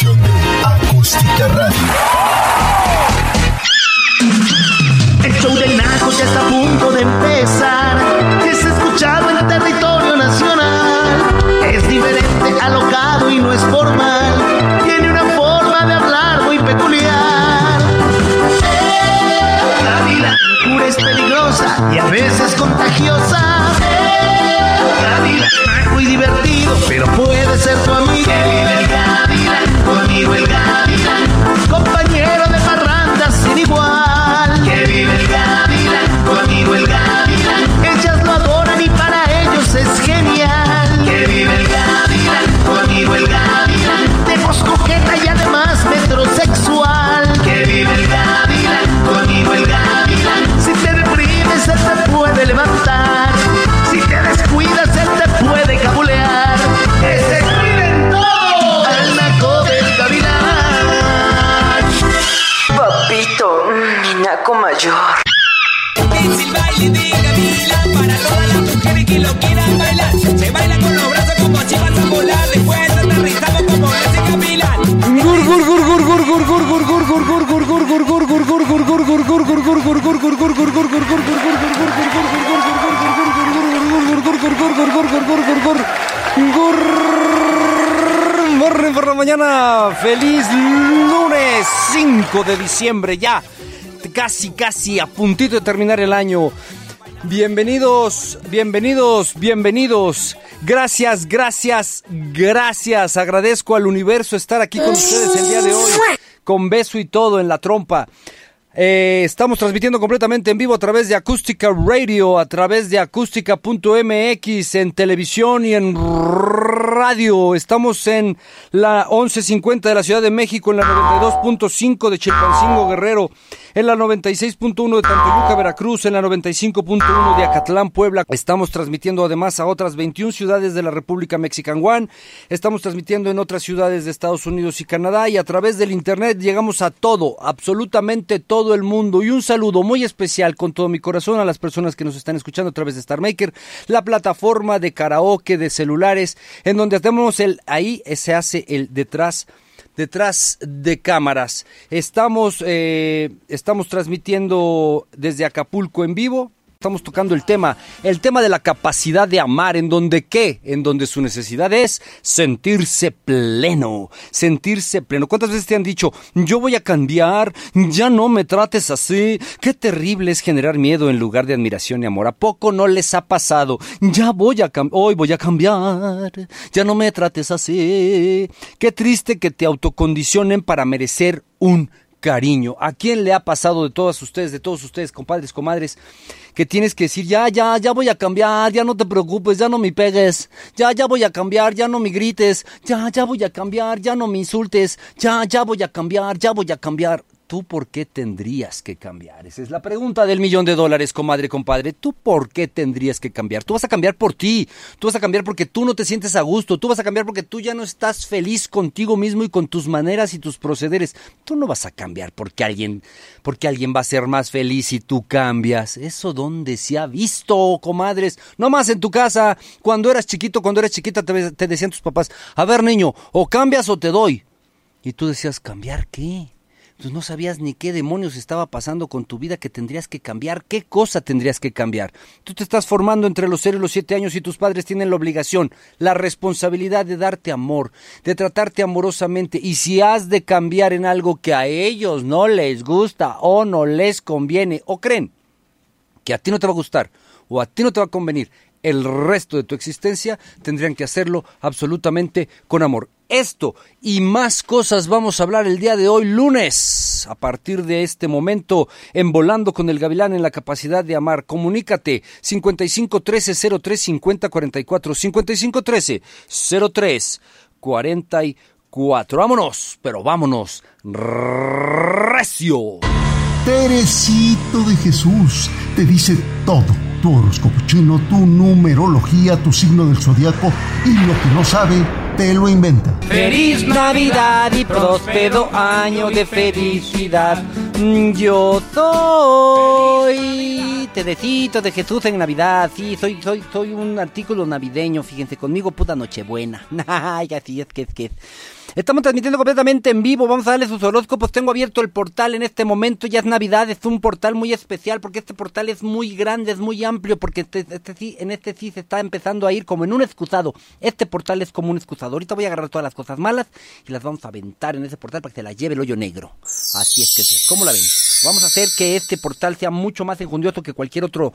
de Acústica Radio. El show del Naco ya está a punto de empezar. Es escuchado en territorio nacional. Es diferente, alocado y no es formal. Tiene una forma de hablar muy peculiar. La locura es peligrosa y a veces contagiosa. La muy divertido, pero puede ser tu amigo. Feliz lunes 5 de diciembre, ya casi, casi a puntito de terminar el año. Bienvenidos, bienvenidos, bienvenidos. Gracias, gracias, gracias. Agradezco al universo estar aquí con ustedes el día de hoy, con beso y todo en la trompa. Eh, estamos transmitiendo completamente en vivo a través de Acústica Radio, a través de acústica.mx, en televisión y en radio. Estamos en la 1150 de la Ciudad de México, en la 92.5 de Chilpancingo Guerrero, en la 96.1 de Tantoyuca, Veracruz, en la 95.1 de Acatlán, Puebla. Estamos transmitiendo además a otras 21 ciudades de la República Mexican One. Estamos transmitiendo en otras ciudades de Estados Unidos y Canadá y a través del Internet llegamos a todo, absolutamente todo el mundo. Y un saludo muy especial con todo mi corazón a las personas que nos están escuchando a través de Star Maker, la plataforma de karaoke de celulares, en donde hacemos el, ahí se hace el detrás detrás de cámaras. Estamos, eh, estamos transmitiendo desde Acapulco en vivo. Estamos tocando el tema, el tema de la capacidad de amar, en donde qué, en donde su necesidad es sentirse pleno, sentirse pleno. ¿Cuántas veces te han dicho, yo voy a cambiar, ya no me trates así? Qué terrible es generar miedo en lugar de admiración y amor. ¿A poco no les ha pasado? Ya voy a cambiar, hoy voy a cambiar, ya no me trates así. Qué triste que te autocondicionen para merecer un cariño. ¿A quién le ha pasado de todas ustedes, de todos ustedes, compadres, comadres, que tienes que decir, ya, ya, ya voy a cambiar, ya no te preocupes, ya no me pegues, ya, ya voy a cambiar, ya no me grites, ya, ya voy a cambiar, ya no me insultes, ya, ya voy a cambiar, ya voy a cambiar. ¿Tú por qué tendrías que cambiar? Esa es la pregunta del millón de dólares, comadre, compadre. ¿Tú por qué tendrías que cambiar? Tú vas a cambiar por ti. Tú vas a cambiar porque tú no te sientes a gusto. Tú vas a cambiar porque tú ya no estás feliz contigo mismo y con tus maneras y tus procederes. Tú no vas a cambiar porque alguien, porque alguien va a ser más feliz si tú cambias. Eso dónde se ha visto, comadres. No más en tu casa. Cuando eras chiquito, cuando eras chiquita, te, te decían tus papás, a ver niño, o cambias o te doy. Y tú decías, ¿cambiar qué? Pues no sabías ni qué demonios estaba pasando con tu vida que tendrías que cambiar, qué cosa tendrías que cambiar. Tú te estás formando entre los 0 y los 7 años y tus padres tienen la obligación, la responsabilidad de darte amor, de tratarte amorosamente. Y si has de cambiar en algo que a ellos no les gusta o no les conviene o creen que a ti no te va a gustar o a ti no te va a convenir el resto de tu existencia, tendrían que hacerlo absolutamente con amor. Esto y más cosas vamos a hablar el día de hoy, lunes. A partir de este momento, en Volando con el Gavilán en la capacidad de amar. Comunícate 5513 03 50 44 5513 03 44. Vámonos, pero vámonos recio. Teresito de Jesús te dice todo. Tu horóscopo chino, tu numerología, tu signo del zodiaco y lo que no sabe, te lo inventa. Feliz Navidad y próspero año de felicidad. Yo soy tecito de Jesús en Navidad. Sí, soy, soy, soy un artículo navideño, fíjense, conmigo puta Nochebuena. Ay, así es que es que es. Estamos transmitiendo completamente en vivo, vamos a darle sus horóscopos. Tengo abierto el portal en este momento, ya es Navidad, es un portal muy especial porque este portal es muy grande, es muy amplio, porque este, este sí, en este sí se está empezando a ir como en un excusado. Este portal es como un excusado. Ahorita voy a agarrar todas las cosas malas y las vamos a aventar en ese portal para que se las lleve el hoyo negro. Así es que. ¿Cómo la ven? Vamos a hacer que este portal sea mucho más enjundioso que cualquier otro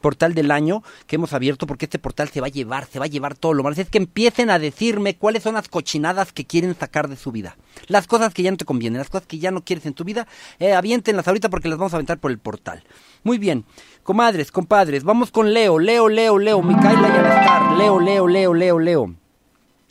portal del año que hemos abierto, porque este portal se va a llevar, se va a llevar todo lo malo. Es que empiecen a decirme cuáles son las cochinadas que quieren sacar de su vida. Las cosas que ya no te convienen, las cosas que ya no quieres en tu vida, eh, aviéntenlas ahorita porque las vamos a aventar por el portal. Muy bien, comadres, compadres, vamos con Leo, Leo, Leo, Leo, Micaela y Alastar, Leo, Leo, Leo, Leo, Leo.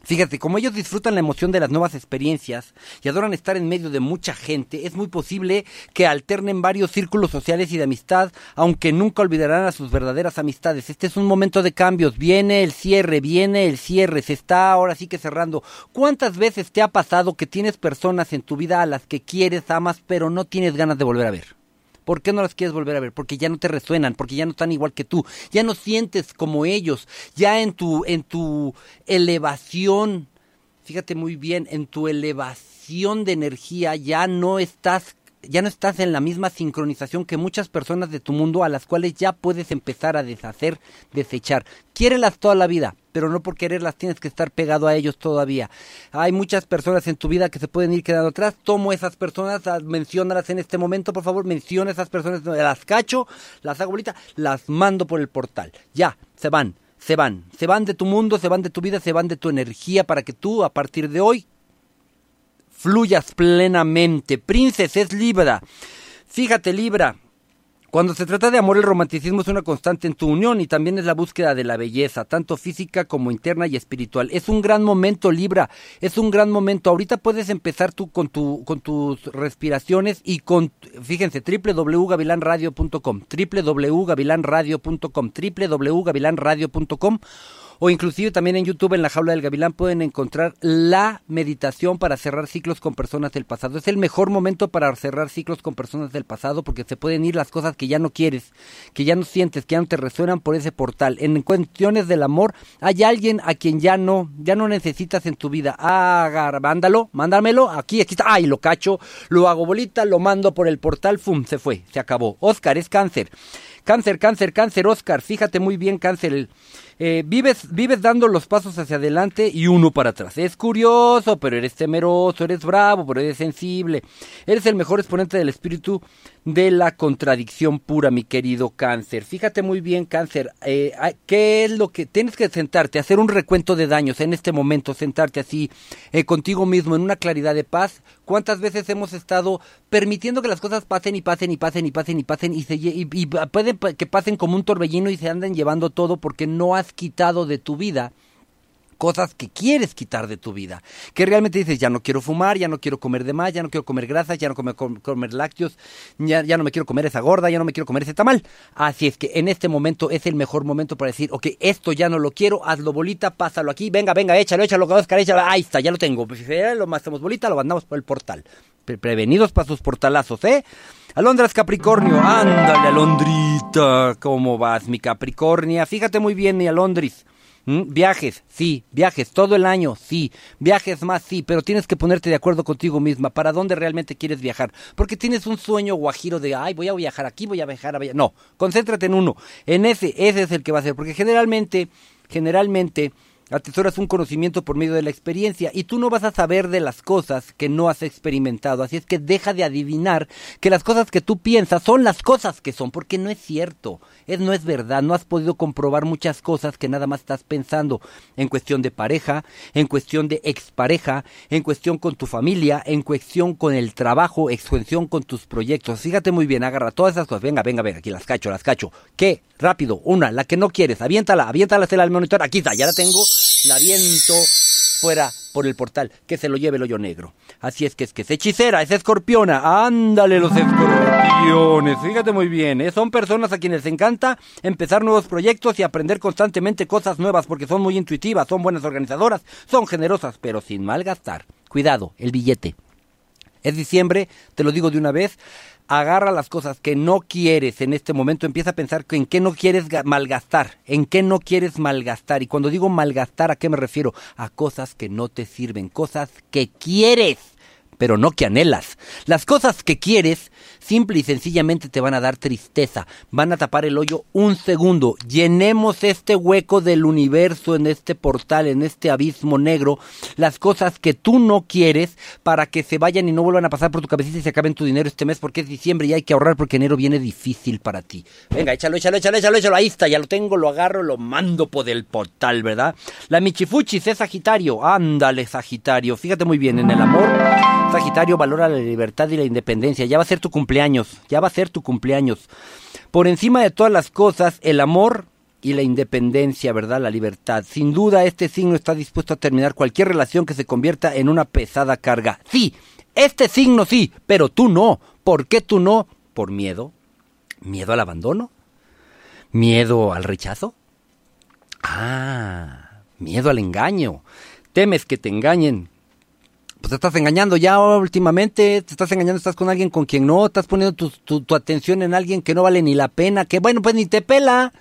Fíjate, como ellos disfrutan la emoción de las nuevas experiencias y adoran estar en medio de mucha gente, es muy posible que alternen varios círculos sociales y de amistad, aunque nunca olvidarán a sus verdaderas amistades. Este es un momento de cambios, viene el cierre, viene el cierre, se está ahora sí que cerrando. ¿Cuántas veces te ha pasado que tienes personas en tu vida a las que quieres, amas, pero no tienes ganas de volver a ver? ¿Por qué no las quieres volver a ver? Porque ya no te resuenan, porque ya no están igual que tú, ya no sientes como ellos, ya en tu, en tu elevación, fíjate muy bien, en tu elevación de energía ya no estás ya no estás en la misma sincronización que muchas personas de tu mundo a las cuales ya puedes empezar a deshacer, desechar. Quiérelas toda la vida, pero no por quererlas tienes que estar pegado a ellos todavía. Hay muchas personas en tu vida que se pueden ir quedando atrás. Tomo esas personas, ah, menciónalas en este momento, por favor, menciona esas personas, las cacho, las hago las mando por el portal. Ya, se van, se van, se van de tu mundo, se van de tu vida, se van de tu energía para que tú a partir de hoy fluyas plenamente. Princes es Libra. Fíjate, Libra. Cuando se trata de amor, el romanticismo es una constante en tu unión y también es la búsqueda de la belleza, tanto física como interna y espiritual. Es un gran momento, Libra, es un gran momento. Ahorita puedes empezar tú con, tu, con tus respiraciones y con, fíjense, www.gavilanradio.com, www.gavilanradio.com, www.gavilanradio.com o inclusive también en YouTube en la jaula del gavilán pueden encontrar la meditación para cerrar ciclos con personas del pasado. Es el mejor momento para cerrar ciclos con personas del pasado porque se pueden ir las cosas que ya no quieres, que ya no sientes, que ya no te resuenan por ese portal. En cuestiones del amor hay alguien a quien ya no, ya no necesitas en tu vida. Ah, mándalo, mándamelo, aquí, aquí está, ay, lo cacho, lo hago bolita, lo mando por el portal, fum, se fue, se acabó. Oscar es cáncer. Cáncer, cáncer, cáncer, Oscar, fíjate muy bien, cáncer. Eh, vives, vives dando los pasos hacia adelante y uno para atrás. Es curioso, pero eres temeroso, eres bravo, pero eres sensible. Eres el mejor exponente del espíritu de la contradicción pura, mi querido cáncer. Fíjate muy bien, cáncer, eh, ¿qué es lo que tienes que sentarte, hacer un recuento de daños en este momento, sentarte así eh, contigo mismo en una claridad de paz? ¿Cuántas veces hemos estado permitiendo que las cosas pasen y pasen y pasen y pasen y pasen y, se, y pueden que pasen como un torbellino y se anden llevando todo porque no has quitado de tu vida cosas que quieres quitar de tu vida. Que realmente dices, ya no quiero fumar, ya no quiero comer de más, ya no quiero comer grasas, ya no quiero comer, comer lácteos, ya, ya, no me quiero comer esa gorda, ya no me quiero comer ese tamal. Así es que en este momento es el mejor momento para decir, ok, esto ya no lo quiero, hazlo bolita, pásalo aquí, venga, venga, échalo, échalo, Oscar, échalo, ahí está, ya lo tengo. Pues, lo hacemos bolita, lo mandamos por el portal. prevenidos para sus portalazos, ¿eh? Alondras Capricornio, ándale Alondrita, ¿cómo vas mi Capricornia? Fíjate muy bien mi Alondris. ¿Mm? Viajes, sí, viajes, todo el año, sí, viajes más, sí, pero tienes que ponerte de acuerdo contigo misma. Para dónde realmente quieres viajar, porque tienes un sueño guajiro de, ay, voy a viajar aquí, voy a viajar a... No, concéntrate en uno, en ese, ese es el que va a ser, porque generalmente, generalmente Atesoras un conocimiento por medio de la experiencia y tú no vas a saber de las cosas que no has experimentado. Así es que deja de adivinar que las cosas que tú piensas son las cosas que son, porque no es cierto, es, no es verdad. No has podido comprobar muchas cosas que nada más estás pensando en cuestión de pareja, en cuestión de expareja, en cuestión con tu familia, en cuestión con el trabajo, en cuestión con tus proyectos. Fíjate muy bien, agarra todas esas cosas. Venga, venga, venga, aquí las cacho, las cacho. ¿Qué? Rápido, una, la que no quieres, aviéntala, aviéntala al monitor. Aquí está, ya la tengo la viento fuera por el portal, que se lo lleve el hoyo negro. Así es que es que es hechicera, es escorpiona, ándale los escorpiones, fíjate muy bien, ¿eh? son personas a quienes les encanta empezar nuevos proyectos y aprender constantemente cosas nuevas porque son muy intuitivas, son buenas organizadoras, son generosas, pero sin malgastar. Cuidado, el billete. Es diciembre, te lo digo de una vez, agarra las cosas que no quieres en este momento, empieza a pensar en qué no quieres ga- malgastar, en qué no quieres malgastar. Y cuando digo malgastar, ¿a qué me refiero? A cosas que no te sirven, cosas que quieres, pero no que anhelas. Las cosas que quieres, simple y sencillamente te van a dar tristeza, van a tapar el hoyo un segundo. Llenemos este hueco del universo en este portal, en este abismo negro, las cosas que tú no quieres para que se vayan y no vuelvan a pasar por tu cabecita y se acaben tu dinero este mes porque es diciembre y hay que ahorrar porque enero viene difícil para ti. Venga, échalo, échalo, échalo, échalo, échalo, ahí está, ya lo tengo, lo agarro, lo mando por el portal, ¿verdad? La Michifuchis es Sagitario, ándale Sagitario, fíjate muy bien, en el amor, Sagitario valora la libertad y la independencia, ya va a ser tu cumpleaños, ya va a ser tu cumpleaños. Por encima de todas las cosas, el amor y la independencia, ¿verdad? La libertad. Sin duda, este signo está dispuesto a terminar cualquier relación que se convierta en una pesada carga. Sí, este signo sí, pero tú no. ¿Por qué tú no? ¿Por miedo? ¿Miedo al abandono? ¿Miedo al rechazo? Ah, miedo al engaño. Temes que te engañen. Pues te estás engañando ya últimamente, te estás engañando, estás con alguien con quien no, estás poniendo tu, tu- tu atención en alguien que no vale ni la pena, que bueno, pues ni te pela.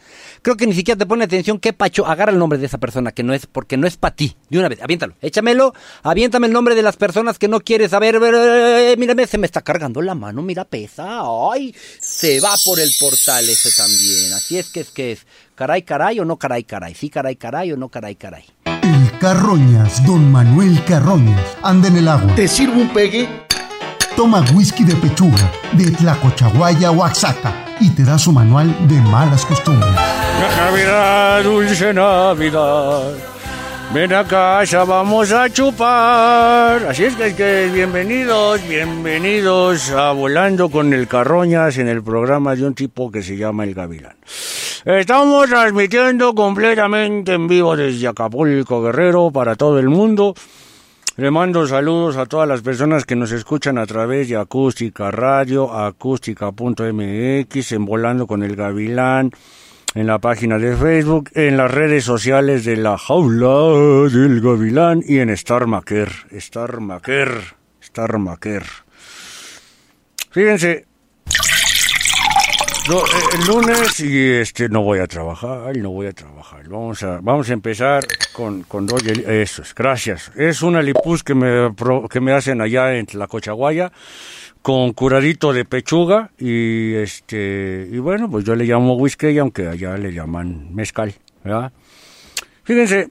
Creo que ni siquiera te pone atención, qué pacho, agarra el nombre de esa persona que no es, porque no es para ti. De una vez, aviéntalo, échamelo, aviéntame el nombre de las personas que no quieres saber. Mírame, se me está cargando la mano, mira, pesa. Ay, se va por el portal ese también. Así es que es que es. Caray, caray o no caray, caray. Sí, caray, caray o no caray, caray. Carroñas, don Manuel Carroñas, anda en el agua. ¿Te sirvo un pegue? Toma whisky de pechuga, de Tlacochahuaya, Oaxaca, y te da su manual de malas costumbres. Navidad, dulce Navidad. Ven a casa, vamos a chupar. Así es que, que bienvenidos, bienvenidos a Volando con el Carroñas en el programa de un tipo que se llama El Gavilán. Estamos transmitiendo completamente en vivo desde Acapulco, Guerrero, para todo el mundo. Le mando saludos a todas las personas que nos escuchan a través de Acústica Radio, acústica.mx, en Volando con el Gavilán, en la página de Facebook, en las redes sociales de La Jaula del Gavilán y en Star Maker, Star Maker, Star Maker. Fíjense, eh, el lunes y este no voy a trabajar, no voy a trabajar. Vamos a, vamos a empezar con, con dos Eso es, gracias. Es una lipus que me, que me hacen allá en la Cochaguaya con curadito de pechuga y este y bueno, pues yo le llamo whisky aunque allá le llaman mezcal. Fíjense,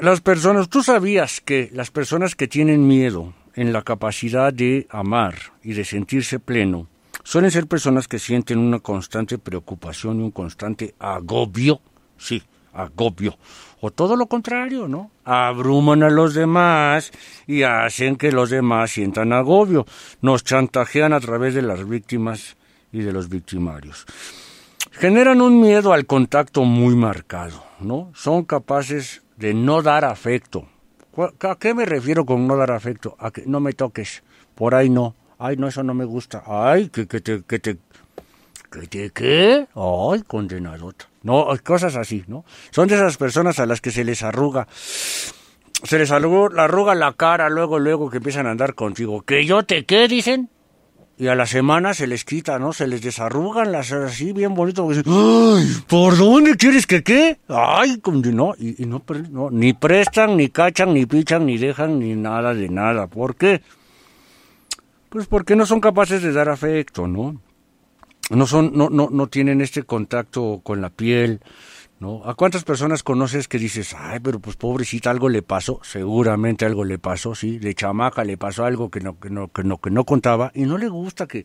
las personas, tú sabías que las personas que tienen miedo en la capacidad de amar y de sentirse pleno, suelen ser personas que sienten una constante preocupación y un constante agobio, sí, agobio, o todo lo contrario, ¿no? Abruman a los demás y hacen que los demás sientan agobio, nos chantajean a través de las víctimas y de los victimarios generan un miedo al contacto muy marcado, ¿no? Son capaces de no dar afecto. ¿Cu- ¿A qué me refiero con no dar afecto? A que no me toques, por ahí no. Ay, no, eso no me gusta. Ay, que, que te, que te, ¿qué? Ay, condenadota. No, cosas así, ¿no? Son de esas personas a las que se les arruga se les arruga, la cara luego, luego que empiezan a andar contigo. ¿Que yo te qué? Dicen. Y a la semana se les quita, ¿no? Se les desarrugan las así bien bonito. Dicen, ¡Ay! ¿Por dónde quieres que qué? ¡Ay! No, y, no, no, ni prestan, ni cachan, ni pichan, ni dejan, ni nada de nada. ¿Por qué? Pues porque no son capaces de dar afecto, ¿no? No son, no, no, no tienen este contacto con la piel, ¿no? ¿A cuántas personas conoces que dices, ay, pero pues pobrecita, algo le pasó? Seguramente algo le pasó, sí, de chamaca le pasó algo que no, que no, que no, que no contaba y no le gusta que,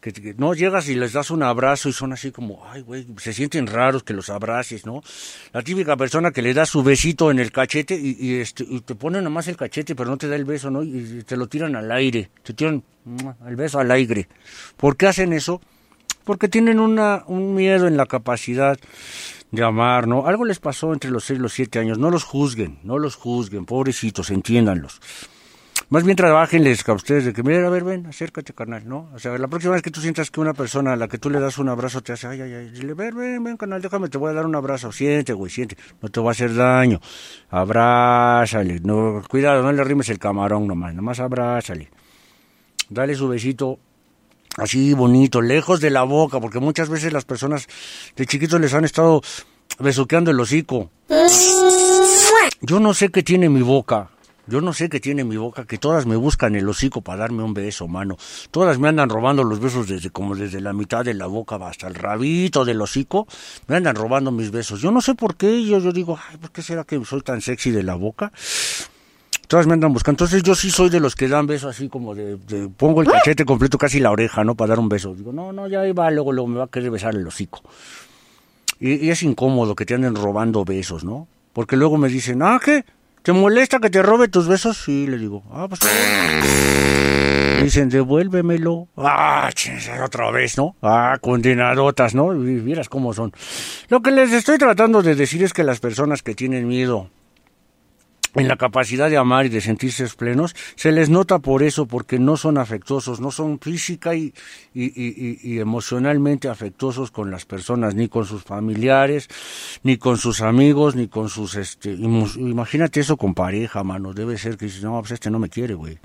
que, no llegas y les das un abrazo y son así como, ay, güey, se sienten raros que los abraces, ¿no? La típica persona que le da su besito en el cachete y, y, este, y te ponen nomás el cachete, pero no te da el beso, ¿no? Y te lo tiran al aire, te tiran el beso al aire. ¿Por qué hacen eso? Porque tienen una, un miedo en la capacidad de amar, ¿no? Algo les pasó entre los 6 y los 7 años. No los juzguen, no los juzguen, pobrecitos, entiéndanlos. Más bien trabajenles a ustedes de que, mira, a ver, ven, acércate, carnal, ¿no? O sea, la próxima vez que tú sientas que una persona a la que tú le das un abrazo te hace, ay, ay, ay, dile, ven, ven, ven, carnal, déjame, te voy a dar un abrazo. Siente, güey, siente, no te va a hacer daño. Abrázale, no, cuidado, no le rimes el camarón nomás, nomás abrázale. dale su besito así bonito, lejos de la boca, porque muchas veces las personas de chiquitos les han estado besuqueando el hocico. Yo no sé qué tiene mi boca. Yo no sé qué tiene mi boca, que todas me buscan el hocico para darme un beso, mano. Todas me andan robando los besos desde como desde la mitad de la boca hasta el rabito del hocico. Me andan robando mis besos. Yo no sé por qué. Yo, yo digo, ay, ¿por qué será que soy tan sexy de la boca? Todas me andan buscando. Entonces yo sí soy de los que dan besos así como de, de- pongo el cachete completo casi la oreja, ¿no? Para dar un beso. Digo, no, no, ya ahí va, luego, luego me va a querer besar el hocico. Y, y es incómodo que te anden robando besos, ¿no? Porque luego me dicen, ah, ¿qué? ¿Te molesta que te robe tus besos? Sí, le digo, ah, pues... Dicen, devuélvemelo. Ah, otra vez, ¿no? Ah, condenadotas, ¿no? Y Vieras cómo son. Lo que les estoy tratando de decir es que las personas que tienen miedo en la capacidad de amar y de sentirse plenos, se les nota por eso, porque no son afectuosos, no son física y, y, y- emocionalmente afectuosos con las personas, ni con sus familiares, ni con sus amigos, ni con sus, este, imagínate eso con pareja, mano, debe ser que dices, no, pues este no me quiere, güey.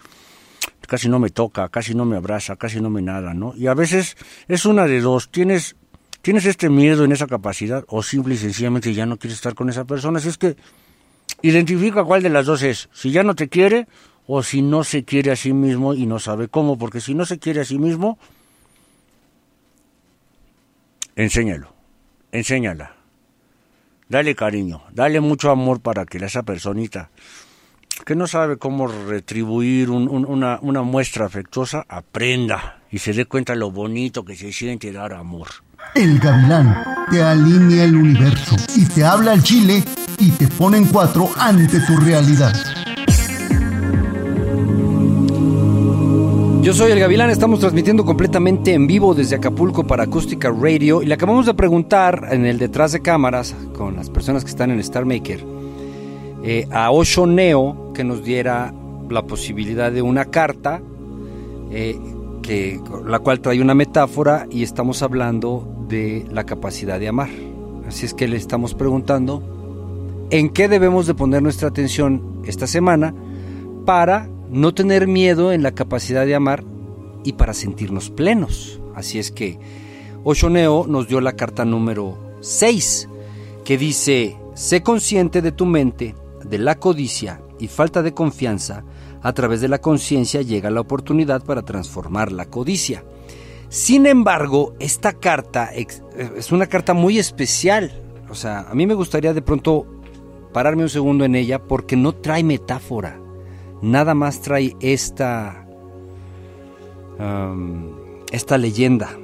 Casi no me toca, casi no me abraza, casi no me nada, ¿no? Y a veces es una de dos, tienes, tienes este miedo en esa capacidad, o simple y sencillamente ya no quieres estar con esa persona, si es que identifica cuál de las dos es, si ya no te quiere o si no se quiere a sí mismo y no sabe cómo, porque si no se quiere a sí mismo, enséñalo, enséñala, dale cariño, dale mucho amor para que esa personita que no sabe cómo retribuir un- un- una, una muestra afectuosa, aprenda y se dé cuenta lo bonito que se siente dar amor. El gavilán te alinea el universo y te habla al chile y te pone en cuatro ante tu realidad. Yo soy el Gavilán, estamos transmitiendo completamente en vivo desde Acapulco para Acústica Radio y le acabamos de preguntar en el detrás de cámaras con las personas que están en Star Maker eh, a Osho Neo que nos diera la posibilidad de una carta eh, que, la cual trae una metáfora y estamos hablando de la capacidad de amar. Así es que le estamos preguntando en qué debemos de poner nuestra atención esta semana para no tener miedo en la capacidad de amar y para sentirnos plenos. Así es que Oshoneo nos dio la carta número 6, que dice, sé consciente de tu mente, de la codicia y falta de confianza, a través de la conciencia llega la oportunidad para transformar la codicia. Sin embargo, esta carta ex- es una carta muy especial. O sea, a mí me gustaría de pronto pararme un segundo en ella porque no trae metáfora. Nada más trae esta, esta leyenda.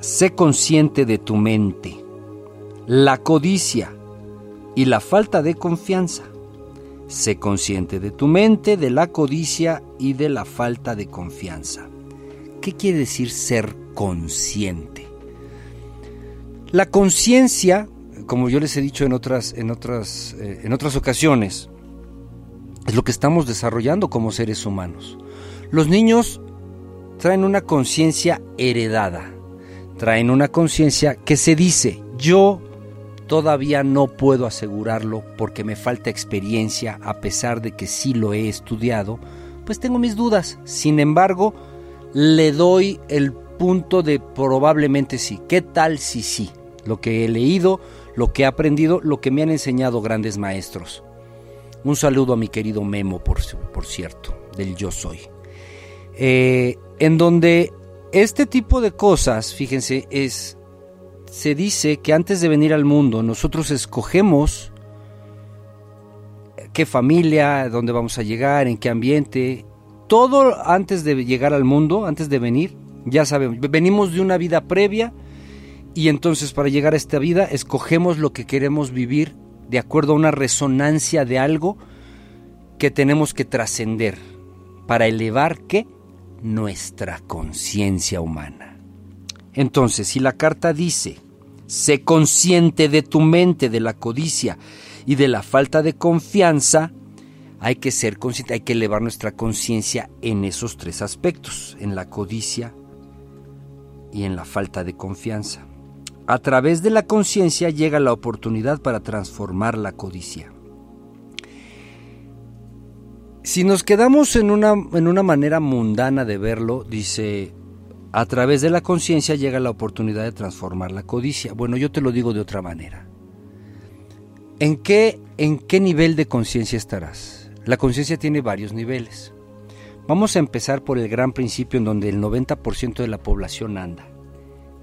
Sé consciente de tu mente, la codicia y la falta de confianza. Sé consciente de tu mente, de la codicia y de la falta de confianza. ¿Qué quiere decir ser consciente? La conciencia, como yo les he dicho en otras, en otras, eh, en otras ocasiones, es lo que estamos desarrollando como seres humanos. Los niños traen una conciencia heredada, traen una conciencia que se dice, yo todavía no puedo asegurarlo porque me falta experiencia, a pesar de que sí lo he estudiado, pues tengo mis dudas. Sin embargo, le doy el punto de probablemente sí. ¿Qué tal si sí? Lo que he leído, lo que he aprendido, lo que me han enseñado grandes maestros. Un saludo a mi querido Memo, por, por cierto, del Yo Soy. Eh, en donde este tipo de cosas, fíjense, es. Se dice que antes de venir al mundo, nosotros escogemos qué familia, dónde vamos a llegar, en qué ambiente. Todo antes de llegar al mundo, antes de venir, ya sabemos, venimos de una vida previa y entonces para llegar a esta vida escogemos lo que queremos vivir de acuerdo a una resonancia de algo que tenemos que trascender para elevar qué? Nuestra conciencia humana. Entonces, si la carta dice, sé consciente de tu mente, de la codicia y de la falta de confianza, hay que ser consciente, hay que elevar nuestra conciencia en esos tres aspectos, en la codicia y en la falta de confianza. A través de la conciencia llega la oportunidad para transformar la codicia. Si nos quedamos en una, en una manera mundana de verlo, dice, a través de la conciencia llega la oportunidad de transformar la codicia. Bueno, yo te lo digo de otra manera. ¿En qué, en qué nivel de conciencia estarás? La conciencia tiene varios niveles. Vamos a empezar por el gran principio en donde el 90% de la población anda,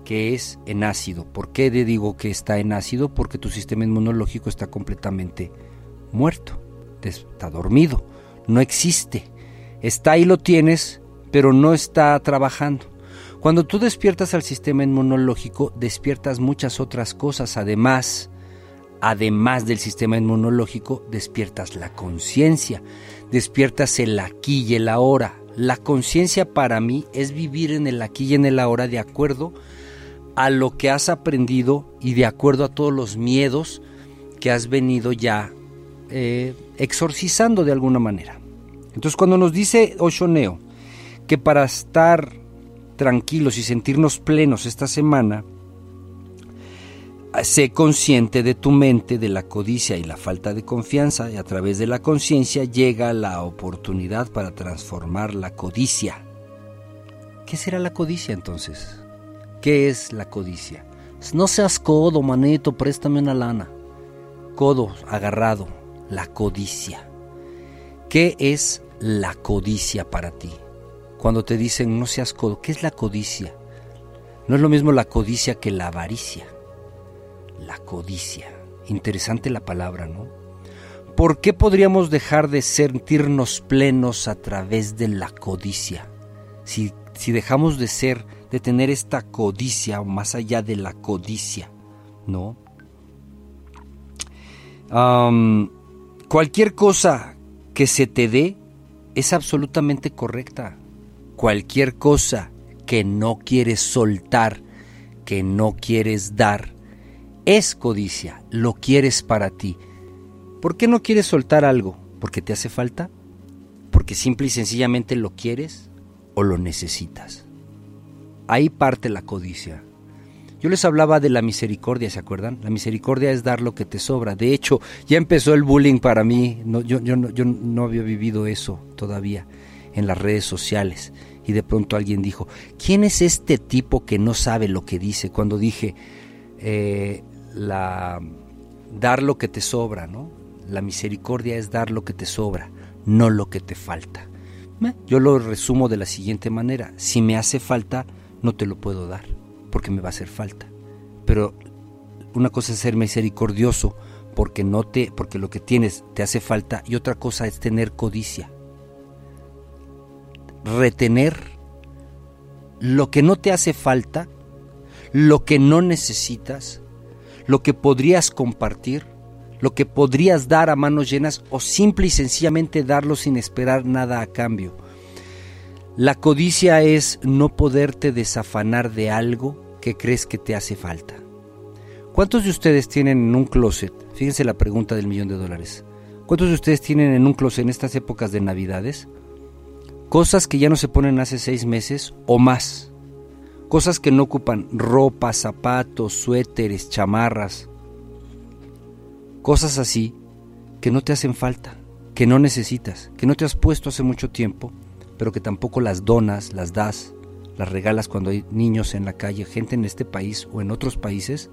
que es en ácido. ¿Por qué te digo que está en ácido? Porque tu sistema inmunológico está completamente muerto, está dormido, no existe. Está ahí lo tienes, pero no está trabajando. Cuando tú despiertas al sistema inmunológico, despiertas muchas otras cosas. Además, además del sistema inmunológico, despiertas la conciencia, despiertas el aquí y el ahora. La conciencia para mí es vivir en el aquí y en el ahora de acuerdo a lo que has aprendido y de acuerdo a todos los miedos que has venido ya eh, exorcizando de alguna manera. Entonces cuando nos dice Oshoneo que para estar tranquilos y sentirnos plenos esta semana, sé consciente de tu mente, de la codicia y la falta de confianza, y a través de la conciencia llega la oportunidad para transformar la codicia. ¿Qué será la codicia entonces? ¿Qué es la codicia? No seas codo, manito, préstame una lana. Codo agarrado, la codicia. ¿Qué es la codicia para ti? cuando te dicen no seas codo. ¿Qué es la codicia? No es lo mismo la codicia que la avaricia. La codicia. Interesante la palabra, ¿no? ¿Por qué podríamos dejar de sentirnos plenos a través de la codicia? Si, si dejamos de ser, de tener esta codicia o más allá de la codicia, ¿no? cualquier cosa que se te dé es absolutamente correcta cualquier cosa que no quieres soltar, que no quieres dar, es codicia, lo quieres para ti. ¿Por qué no quieres soltar algo? ¿Porque te hace falta? ¿Porque simple y sencillamente lo quieres o lo necesitas? Ahí parte la codicia. Yo les hablaba de la misericordia, ¿se acuerdan? La misericordia es dar lo que te sobra. De hecho, ya empezó el bullying para mí. No, yo, yo, yo no había vivido eso todavía en las redes sociales y de pronto alguien dijo, ¿quién es este tipo que no sabe lo que dice? Cuando dije, eh, la, dar lo que te sobra, ¿no? La misericordia es dar lo que te sobra, no lo que te falta. Yo lo resumo de la siguiente manera, si me hace falta, no te lo puedo dar, porque me va a hacer falta. Pero una cosa es ser misericordioso porque no te porque lo que tienes te hace falta y otra cosa es tener codicia retener lo que no te hace falta, lo que no necesitas, lo que podrías compartir, lo que podrías dar a manos llenas o simple y sencillamente darlo sin esperar nada a cambio. La codicia es no poderte desafanar de algo que crees que te hace falta. ¿Cuántos de ustedes tienen en un closet? Fíjense la pregunta del millón de dólares. ¿Cuántos de ustedes tienen en un closet en estas épocas de Navidades cosas que ya no se ponen hace seis meses o más, cosas que no ocupan ropa, zapatos, suéteres, chamarras, cosas así que no te hacen falta, que no necesitas, que no te has puesto hace mucho tiempo, pero que tampoco las donas, las das, las regalas cuando hay niños en la calle, gente en este país o en otros países,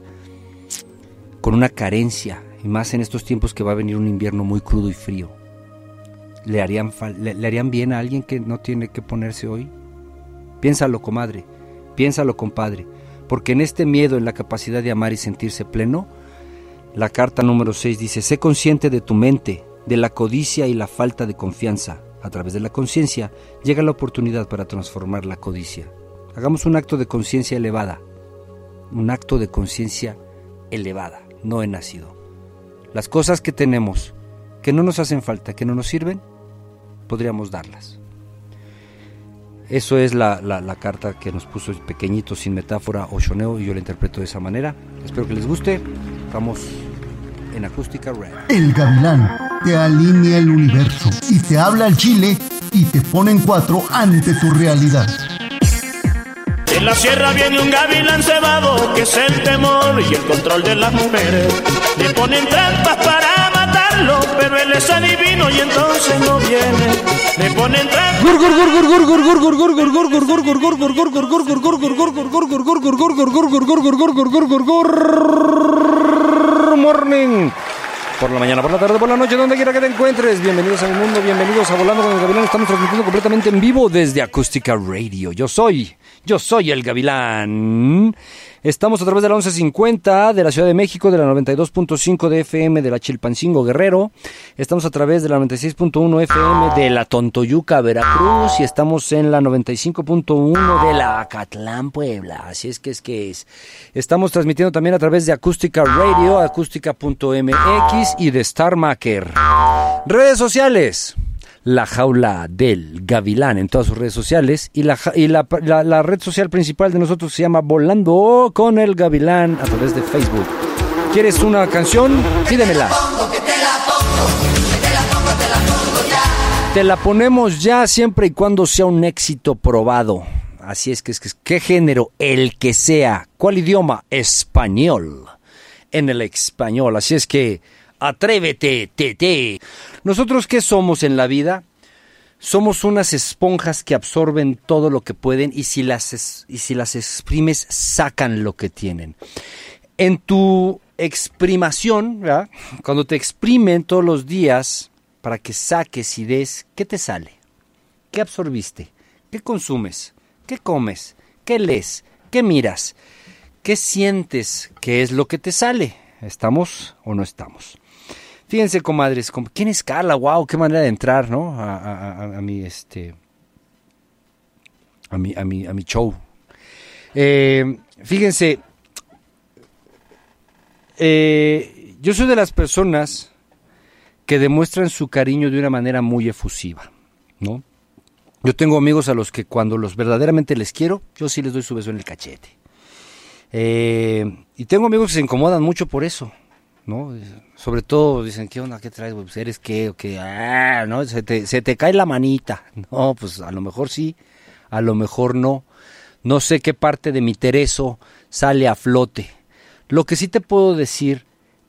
con una carencia, y más en estos tiempos que va a venir un invierno muy crudo y frío le harían, le, harían bien a alguien que no tiene que ponerse hoy? Piénsalo, comadre, piénsalo, compadre, porque en este miedo, en la capacidad de amar y sentirse pleno, la carta número 6 dice, sé consciente de tu mente, de la codicia y la falta de confianza. A través de la conciencia llega la oportunidad para transformar la codicia. Hagamos un acto de conciencia elevada, un acto de conciencia elevada, no he nacido. Las cosas que tenemos, que no nos hacen falta, que no nos sirven, podríamos darlas. Eso es la, carta que nos puso el pequeñito sin metáfora Oshoneo y yo la interpreto de esa manera. Espero que les guste. Estamos en Acústica Red. El gavilán te alinea el universo y te habla al chile y te pone en cuatro ante tu realidad. En la sierra viene un gavilán cebado que es el temor y el control de las mujeres. Le ponen trampas para matar llamarlo, pero él es adivino y entonces no viene. Le ponen traje. Morning. Por la mañana, por la tarde, por la noche, donde quiera que te encuentres. Bienvenidos a mi mundo, bienvenidos a Volando con el Gavilán. Estamos transmitiendo completamente en vivo desde Acústica Radio. Yo soy, yo soy el Gavilán. Estamos a través de la 1150 de la Ciudad de México, de la 92.5 de FM de la Chilpancingo Guerrero. Estamos a través de la 96.1 FM de la Tontoyuca Veracruz y estamos en la 95.1 de la Acatlán Puebla. Así es que es que es. Estamos transmitiendo también a través de Acústica Radio, acústica.mx y de Starmaker. Redes sociales. La jaula del gavilán en todas sus redes sociales y, la, y la- la red social principal de nosotros se llama Volando con el gavilán a través de Facebook. ¿Quieres una canción? Pídemela. Te la ponemos ya siempre y cuando sea un éxito probado. Así es que es que qué género, el que sea. ¿Cuál idioma? Español. En el español. Así es que atrévete, tete. Nosotros qué somos en la vida? Somos unas esponjas que absorben todo lo que pueden y si las y si las exprimes sacan lo que tienen. En tu exprimación, cuando te exprimen todos los días para que saques y des, ¿qué te sale? ¿Qué absorbiste? ¿Qué consumes? ¿Qué comes? ¿Qué lees? ¿Qué miras? ¿Qué sientes que es lo que te sale? ¿Estamos o no estamos? Fíjense, comadres, ¿quién es Carla? Wow, qué manera de entrar, ¿no? A- a mi este a mi, a mi, a mi show. Eh, fíjense, eh, yo soy de las personas que demuestran su cariño de una manera muy efusiva, ¿no? Yo tengo amigos a los que cuando los verdaderamente les quiero, yo sí les doy su beso en el cachete. Eh, y tengo amigos que se incomodan mucho por eso, Sobre todo dicen, ¿qué onda? ¿Qué traes? Pues, ¿Eres qué? ¿O qué? Ah, ¿no? Se te, se te cae la manita. No, pues a lo mejor sí, a lo mejor no. No sé qué parte de mi tereso sale a flote. Lo que sí te puedo decir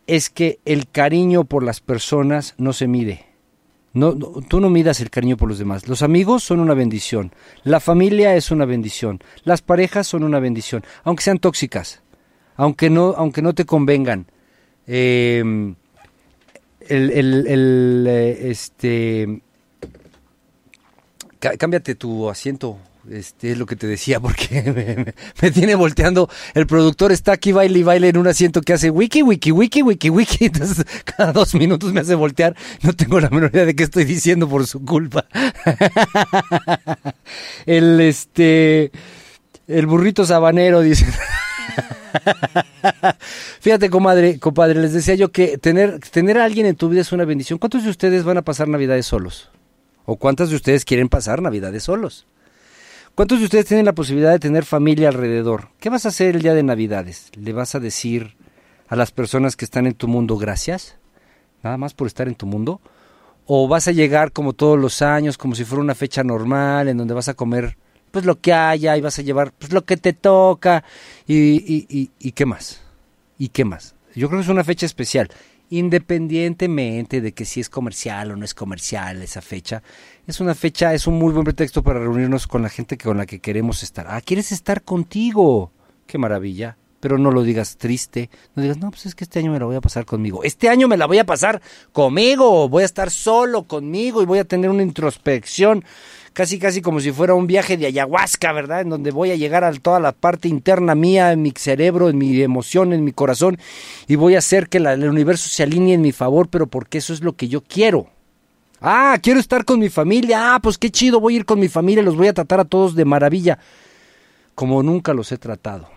es que el cariño por las personas no se mide. No, tú no midas el cariño por los demás. Los amigos son una bendición. La familia es una bendición. Las parejas son una bendición. Aunque sean tóxicas. Aunque no, aunque no te convengan. Eh, el, el- el, eh, este, cá- cámbiate tu asiento. Este es lo que te decía porque me, me- me tiene volteando. El productor está aquí baile y baile en un asiento que hace wiki, wiki, wiki, wiki, wiki. Entonces cada dos minutos me hace voltear. No tengo la menor idea de qué estoy diciendo por su culpa. El este, el burrito sabanero dice. Fíjate, comadre, compadre, les decía yo que tener, tener a alguien en tu vida es una bendición. ¿Cuántos de ustedes van a pasar Navidades solos? ¿O cuántas de ustedes quieren pasar Navidades solos? ¿Cuántos de ustedes tienen la posibilidad de tener familia alrededor? ¿Qué vas a hacer el día de Navidades? ¿Le vas a decir a las personas que están en tu mundo gracias? Nada más por estar en tu mundo. ¿O vas a llegar como todos los años, como si fuera una fecha normal, en donde vas a comer pues lo que haya y vas a llevar pues lo que te toca y, y, y, y qué más? ¿Y qué más? Yo creo que es una fecha especial, independientemente de que si es comercial o no es comercial esa fecha. Es una fecha, es un muy buen pretexto para reunirnos con la gente con la que queremos estar. Ah, ¿quieres estar contigo? Qué maravilla. Pero no lo digas triste, no digas, no, pues es que este año me la voy a pasar conmigo. Este año me la voy a pasar conmigo, voy a estar solo conmigo y voy a tener una introspección casi casi como si fuera un viaje de ayahuasca, ¿verdad? En donde voy a llegar a toda la parte interna mía, en mi cerebro, en mi emoción, en mi corazón, y voy a hacer que el universo se alinee en mi favor, pero porque eso es lo que yo quiero. Ah, quiero estar con mi familia. Ah, pues qué chido, voy a ir con mi familia, los voy a tratar a todos de maravilla, como nunca los he tratado.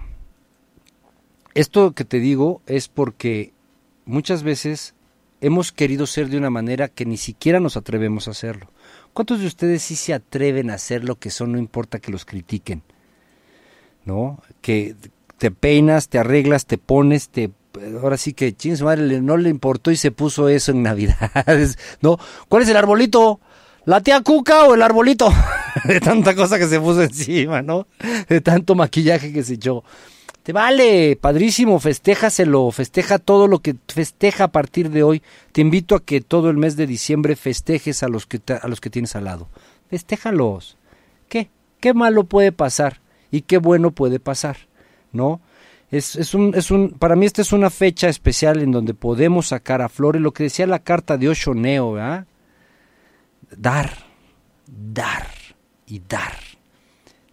Esto que te digo es porque muchas veces hemos querido ser de una manera que ni siquiera nos atrevemos a hacerlo. ¿Cuántos de ustedes sí se atreven a hacer lo que son, no importa que los critiquen? ¿No? Que te peinas, te arreglas, te pones, te ahora sí que ching madre no le importó y se puso eso en Navidades, ¿no? ¿Cuál es el arbolito? ¿La tía Cuca o el arbolito? de tanta cosa que se puso encima, ¿no? De tanto maquillaje que se echó. Te vale, padrísimo, festéjaselo, festeja todo lo que festeja a partir de hoy. Te invito a que todo el mes de diciembre festejes a los que, a los que tienes al lado. Festéjalos. ¿Qué? ¿Qué malo puede pasar? ¿Y qué bueno puede pasar? ¿No? Es, es un, es un, para mí esta es una fecha especial en donde podemos sacar a flores lo que decía la carta de Oshoneo, ¿verdad? Dar, dar y dar.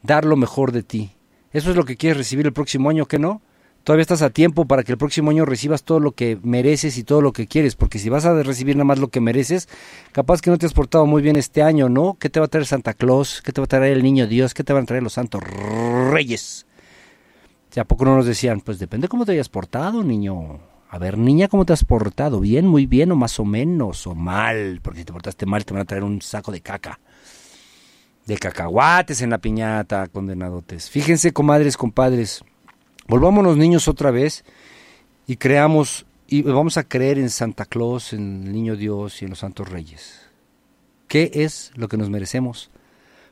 Dar lo mejor de ti. Eso es lo que quieres recibir el próximo año, ¿qué no? Todavía estás a tiempo para que el próximo año recibas todo lo que mereces y todo lo que quieres, porque si vas a recibir nada más lo que mereces, capaz que no te has portado muy bien este año, ¿no? ¿Qué te va a traer Santa Claus? ¿Qué te va a traer el Niño Dios? ¿Qué te van a traer los santos reyes? ¿Y a poco no nos decían? Pues depende cómo te hayas portado, niño. A ver, niña, ¿cómo te has portado? ¿Bien, muy bien o más o menos? ¿O mal? Porque si te portaste mal te van a traer un saco de caca. De cacahuates en la piñata, condenadotes. Fíjense, comadres, compadres. Volvámonos niños otra vez y creamos y vamos a creer en Santa Claus, en el Niño Dios y en los Santos Reyes. ¿Qué es lo que nos merecemos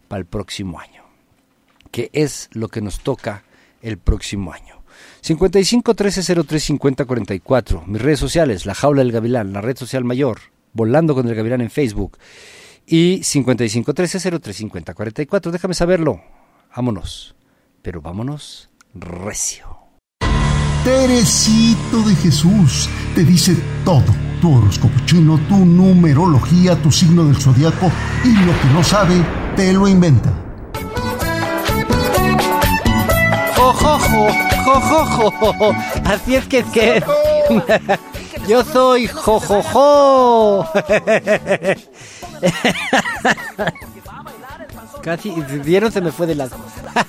para el próximo año? ¿Qué es lo que nos toca el próximo año? 55 13 03 50 44. Mis redes sociales, La Jaula del Gavilán, la red social mayor, Volando con el Gavilán en Facebook. Y 55 13 03 50 44. Déjame saberlo. Vámonos. Pero vámonos recio. Teresito de Jesús te dice todo. Tu horóscopo chino, tu numerología, tu signo del zodiaco y lo que no sabe, te lo inventa. Jo, jo, jo, jo, jo, jo, jo. Así es que es que. Yo soy jo, jo, jo. Casi, vieron, se me fue de las.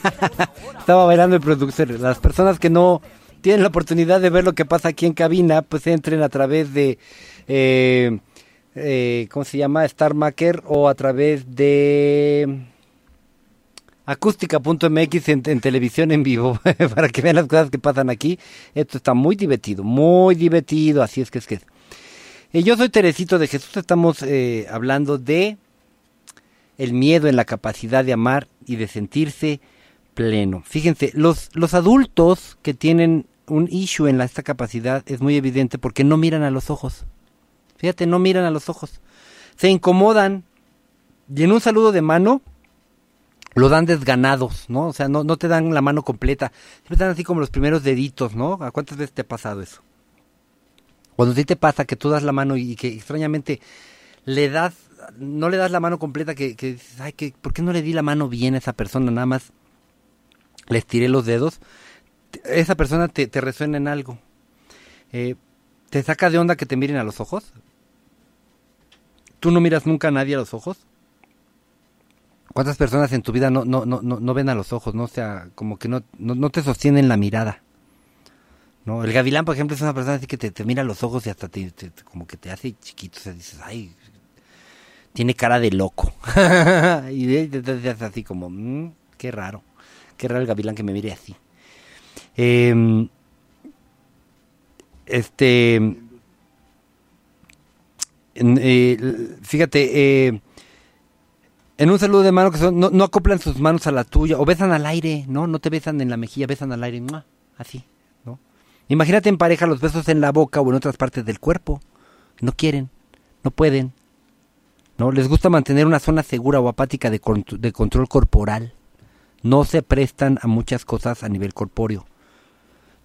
Estaba bailando el productor. Las personas que no tienen la oportunidad de ver lo que pasa aquí en cabina, pues entren a través de. eh, eh, ¿Cómo se llama? Star Maker o a través de acústica.mx en, televisión en vivo para que vean las cosas que pasan aquí. Esto está muy divertido, muy divertido, así es que es que es. Eh, yo soy Teresito de Jesús, estamos eh, hablando de el miedo en la capacidad de amar y de sentirse pleno. Fíjense, los, los adultos que tienen un issue en esta capacidad es muy evidente porque no miran a los ojos. Fíjate, no miran a los ojos. Se incomodan y en un saludo de mano lo dan desganados, ¿no? O sea, no, te dan la mano completa. Siempre dan así como los primeros deditos, ¿no? ¿A cuántas veces te ha pasado eso? Cuando sí te pasa que tú das la mano y que extrañamente le das, no le das la mano completa, que, dices, ay, que, ¿por qué no le di la mano bien a esa persona? Nada más le estiré los dedos. Esa persona te, te resuena en algo. Eh, ¿Te saca de onda que te miren a los ojos? ¿Tú no miras nunca a nadie a los ojos? ¿Cuántas personas en tu vida no, no, no, no, ven a los ojos? ¿no? Sea, como que no, no, te sostienen la mirada. ¿no? El gavilán, por ejemplo, es una persona así que te, mira a los ojos y hasta te, como que te hace chiquito. O sea, dices, ay, tiene cara de loco. y de- te, haces así como, "Mm, qué raro. Qué raro el gavilán que me mire así. Em, este. eh, fíjate, eh, en un saludo de mano que son- no, no acoplan sus manos a la tuya o besan al aire, ¿no? No te besan en la mejilla, besan al aire, ¡mua! así, ¿no? Imagínate en pareja los besos en la boca o en otras partes del cuerpo. No quieren, no pueden, ¿no? Les gusta mantener una zona segura o apática de, de control corporal. No se prestan a muchas cosas a nivel corpóreo,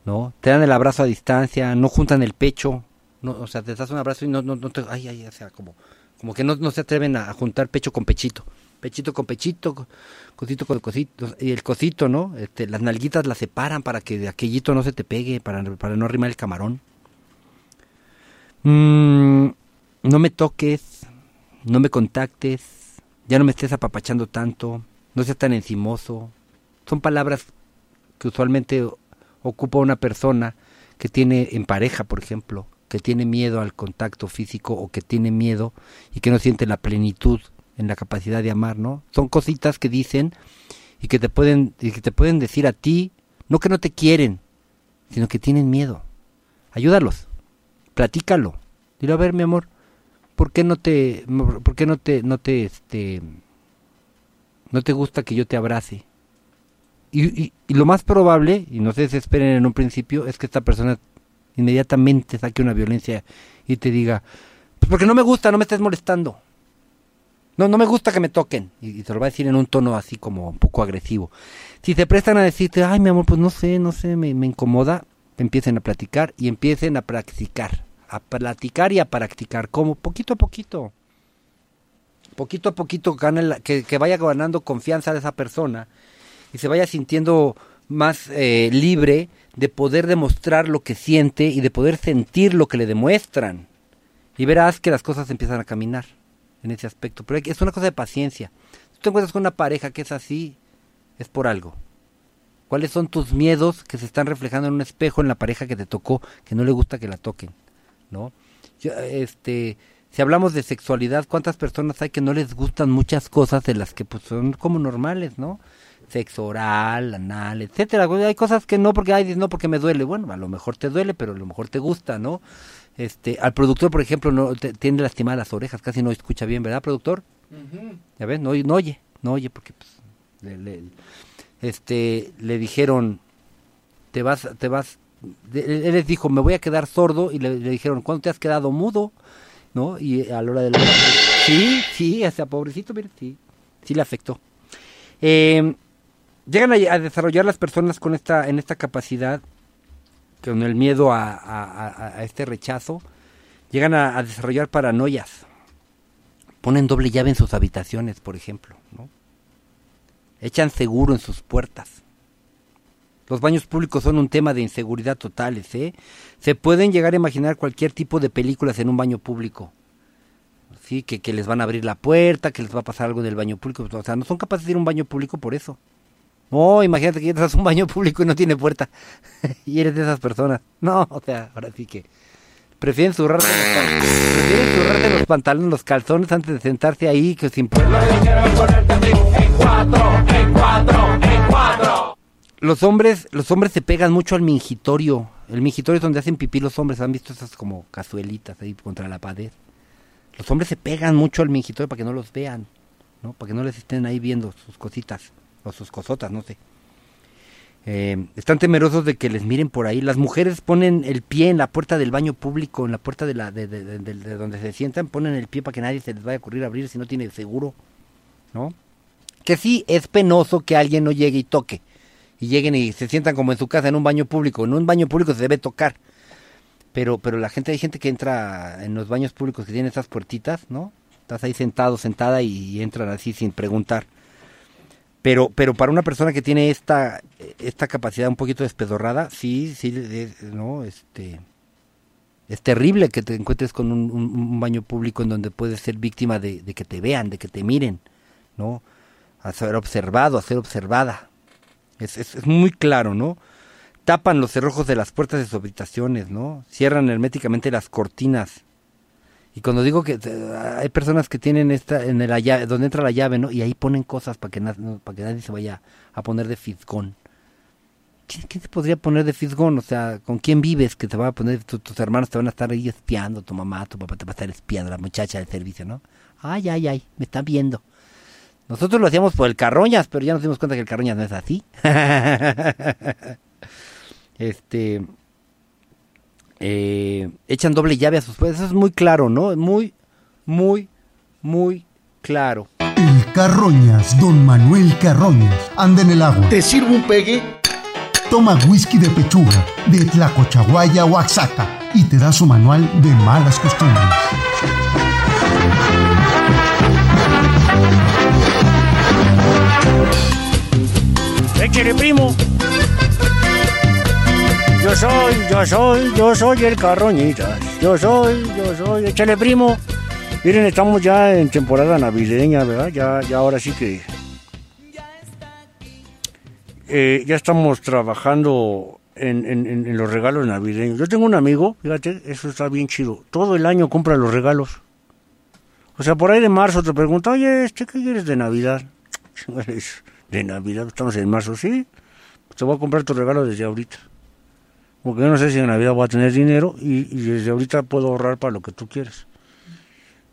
¿no? Te dan el abrazo a distancia, no juntan el pecho, no, o sea, te das un abrazo y no, no, no te, ay, ay, o sea, como, como que no, no se atreven a juntar pecho con pechito, pechito con pechito, co- cosito con cosito, y el cosito, ¿no? Este, las nalguitas las separan para que aquellito no se te pegue, para, para no arrimar el camarón. Mm, no me toques, no me contactes, ya no me estés apapachando tanto, no seas tan encimoso. Son palabras que usualmente ocupa una persona que tiene en pareja, por ejemplo, que tiene miedo al contacto físico o que tiene miedo y que no siente la plenitud en la capacidad de amar, ¿no? Son cositas que dicen y que te pueden y que te pueden decir a ti, no que no te quieren, sino que tienen miedo. Ayúdalos. Platícalo. Dile, a ver, mi amor, ¿por qué no te por qué no te no te este no te gusta que yo te abrace? Y, y- y lo más probable, y no se desesperen en un principio, es que esta persona inmediatamente saque una violencia y te diga, pues porque no me gusta, no me estés molestando. No, no me gusta que me toquen. Y, y te lo va a decir en un tono así como un poco agresivo. Si se prestan a decirte, ay mi amor, pues no sé, no sé, me, incomoda, empiecen a platicar y empiecen a practicar. A platicar y a practicar. como Poquito a poquito. Poquito a poquito gana que, que vaya ganando confianza de esa persona y se vaya sintiendo más eh, libre de poder demostrar lo que siente y de poder sentir lo que le demuestran. Y verás que las cosas empiezan a caminar en ese aspecto. Pero hay es una cosa de paciencia. Si tú te encuentras con una pareja que es así, es por algo. ¿Cuáles son tus miedos que se están reflejando en un espejo en la pareja que te tocó, que no le gusta que la toquen? ¿No? Yo, este, si hablamos de sexualidad, ¿cuántas personas hay que no les gustan muchas cosas de las que pues son como normales, ¿no? Sexo oral, anal, etcétera. Hay cosas que no porque ay, dices, no porque me duele. Bueno, a lo mejor te duele, pero a lo mejor te gusta, ¿no? Este, al productor, por ejemplo, no te- tiene lastimadas las orejas, casi no escucha bien, ¿verdad, productor? Ya ves, no, no oye, no oye porque pues, le, le- este, le dijeron, te vas, te vas, de- él les dijo, me voy a quedar sordo y le, le dijeron, ¿cuándo te has quedado mudo? ¿No? Y a la hora de la... Sí, sí, ese pobrecito, mire, sí, sí le afectó. Eh, llegan a, a desarrollar las personas con esta, en esta capacidad, con el miedo a, este rechazo, llegan a, desarrollar paranoias. Ponen doble llave en sus habitaciones, por ejemplo, ¿no? Echan seguro en sus puertas. Los baños públicos son un tema de inseguridad totales, ¿eh? Se pueden llegar a imaginar cualquier tipo de películas en un baño público. Sí, que, que les van a abrir la puerta, que les va a pasar algo en el baño público. O sea, no son capaces de ir a un baño público por eso. No, imagínate que entras a un baño público y no tiene puerta. y eres de esas personas. No, o sea, ahora sí que. Prefieren zurrarse los, prefieren los pantalones, los calzones antes de sentarse ahí que sin puerta. Los hombres, los hombres se pegan mucho al mingitorio. El mingitorio es donde hacen pipí los hombres. ¿Han visto esas como cazuelitas ahí contra la pared? Los hombres se pegan mucho al mingitorio para que no los vean, ¿no? Para que no les estén ahí viendo sus cositas o sus cosotas, no sé. Eh, están temerosos de que les miren por ahí. Las mujeres ponen el pie en la puerta del baño público, en la puerta de, la, de, de- de- de- de donde se sientan, ponen el pie para que nadie se les vaya a ocurrir abrir si no tiene seguro, ¿no? Que sí es penoso que alguien no llegue y toque y lleguen y se sientan como en su casa en un baño público. En un baño público se debe tocar. Pero, pero la gente, hay gente que entra en los baños públicos que tienen esas puertitas, ¿no? Estás ahí sentado, sentada y entran así sin preguntar. Pero, pero para una persona que tiene esta, esta capacidad un poquito despedorrada, sí, sí, es- no, este, es terrible que te encuentres con un, baño público en donde puedes ser víctima de, que te vean, de que te miren, ¿no? A ser observado, a ser observada. Es, es muy claro, ¿no? Tapan los cerrojos de las puertas de sus habitaciones, ¿no? Cierran herméticamente las cortinas. Y cuando digo que hay personas que tienen esta, en la llave, donde entra la llave, ¿no? Y ahí ponen cosas para que, para que nadie se vaya a poner de fisgón. ¿Quién, se podría poner de fisgón? O sea, ¿con quién vives que te va a poner, tu- tus hermanos te van a estar ahí espiando, tu mamá, tu papá te va a estar espiando, la muchacha del servicio, ¿no? Ay, ay, ay, me está viendo. Nosotros lo hacíamos por el carroñas, pero ya nos dimos cuenta que el carroñas no es así. este eh, echan doble llave a sus puertas. Eso es muy claro, ¿no? Muy, muy, muy claro. El Carroñas, don Manuel Carroñas, anda en el agua. ¿Te sirvo un pegue? Toma whisky de pechuga, de Tlacochahuaya, Oaxaca, y te da su manual de malas costumbres. Échale, primo. Yo soy, yo soy, yo soy el carroñitas. Yo soy, yo soy. Échale, primo. Miren, estamos ya en temporada navideña, ¿verdad? Ya, ya ahora sí que. Eh, ya estamos trabajando en, los regalos navideños. Yo tengo un amigo, fíjate, eso está bien chido. Todo el año compra los regalos. O sea, por ahí de marzo te pregunta, oye, este, ¿qué quieres de Navidad? De Navidad, estamos en marzo, sí. Te voy a comprar tu regalo desde ahorita. Porque yo no sé si en Navidad voy a tener dinero y, desde ahorita puedo ahorrar para lo que tú quieres.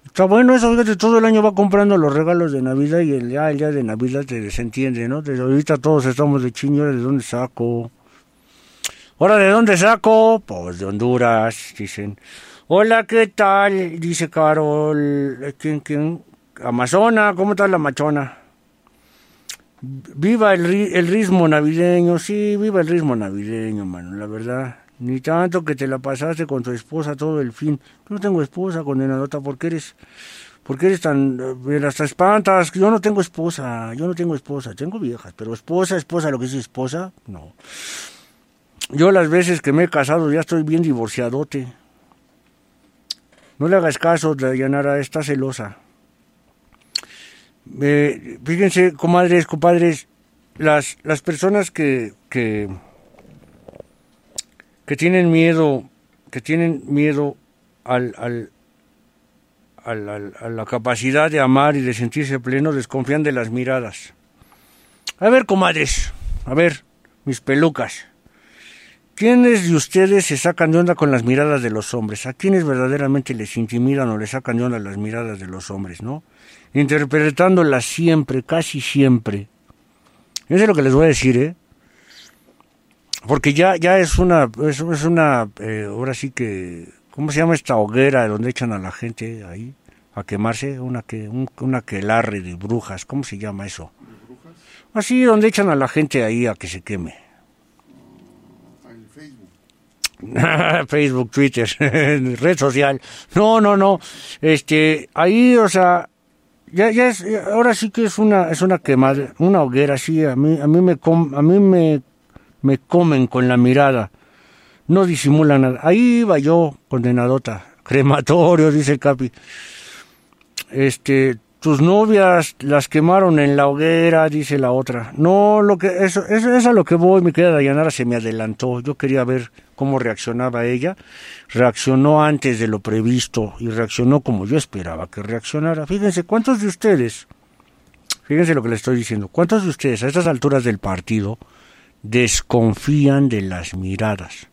Está bueno eso, fíjate, todo el año va comprando los regalos de Navidad y el, ya, el día de Navidad te desentiende, ¿no? Desde ahorita todos estamos de chiño, ¿de dónde saco? ¿Ahora de dónde saco? Pues de Honduras, dicen. Hola, ¿qué tal? Dice Carol. ¿Quién, quién? Amazona, ¿cómo está la machona? Viva el, el ritmo navideño, sí, viva el ritmo navideño, mano, la verdad. Ni tanto que te la pasaste con tu esposa todo el fin. No tengo esposa, condenadota, porque eres, porque eres tan, eh, me las espantas. Yo no tengo esposa, yo no tengo esposa, tengo viejas, pero esposa, esposa, lo que es esposa, no. Yo las veces que me he casado ya estoy bien divorciadote. No le hagas caso, Dayanara, está celosa. Eh, fíjense, comadres, compadres, las, las personas que, que, que tienen miedo, que tienen miedo al, al, al- a la capacidad de amar y de sentirse pleno, desconfían de las miradas. A ver, comadres, a ver, mis pelucas. ¿Quiénes de ustedes se sacan de onda con las miradas de los hombres? ¿A quiénes verdaderamente les intimidan o les sacan de onda las miradas de los hombres, no? Interpretándolas siempre, casi siempre. Eso es lo que les voy a decir, ¿eh? Porque ya, ya es una, es, es una, eh, ahora sí que, ¿cómo se llama esta hoguera donde echan a la gente ahí a quemarse? Una que, un, una quelarre de brujas, ¿cómo se llama eso? Así, donde echan a la gente ahí a que se queme. Facebook, Twitter, red social. No, no, no. Este, ahí, o sea, ya, ya es, ahora sí que es una, es una quemada, una hoguera, sí. A mí, a mí me, com- a mí me, me comen con la mirada. No disimulan nada. Ahí iba yo, condenadota. Crematorio, dice Capi. Este, tus novias las quemaron en la hoguera, dice la otra. No, lo que, eso, eso es a lo que voy, mi querida Dayanara se me adelantó. Yo quería ver cómo reaccionaba ella. Reaccionó antes de lo previsto y reaccionó como yo esperaba que reaccionara. Fíjense, ¿cuántos de ustedes, fíjense lo que le estoy diciendo, cuántos de ustedes a estas alturas del partido desconfían de las miradas?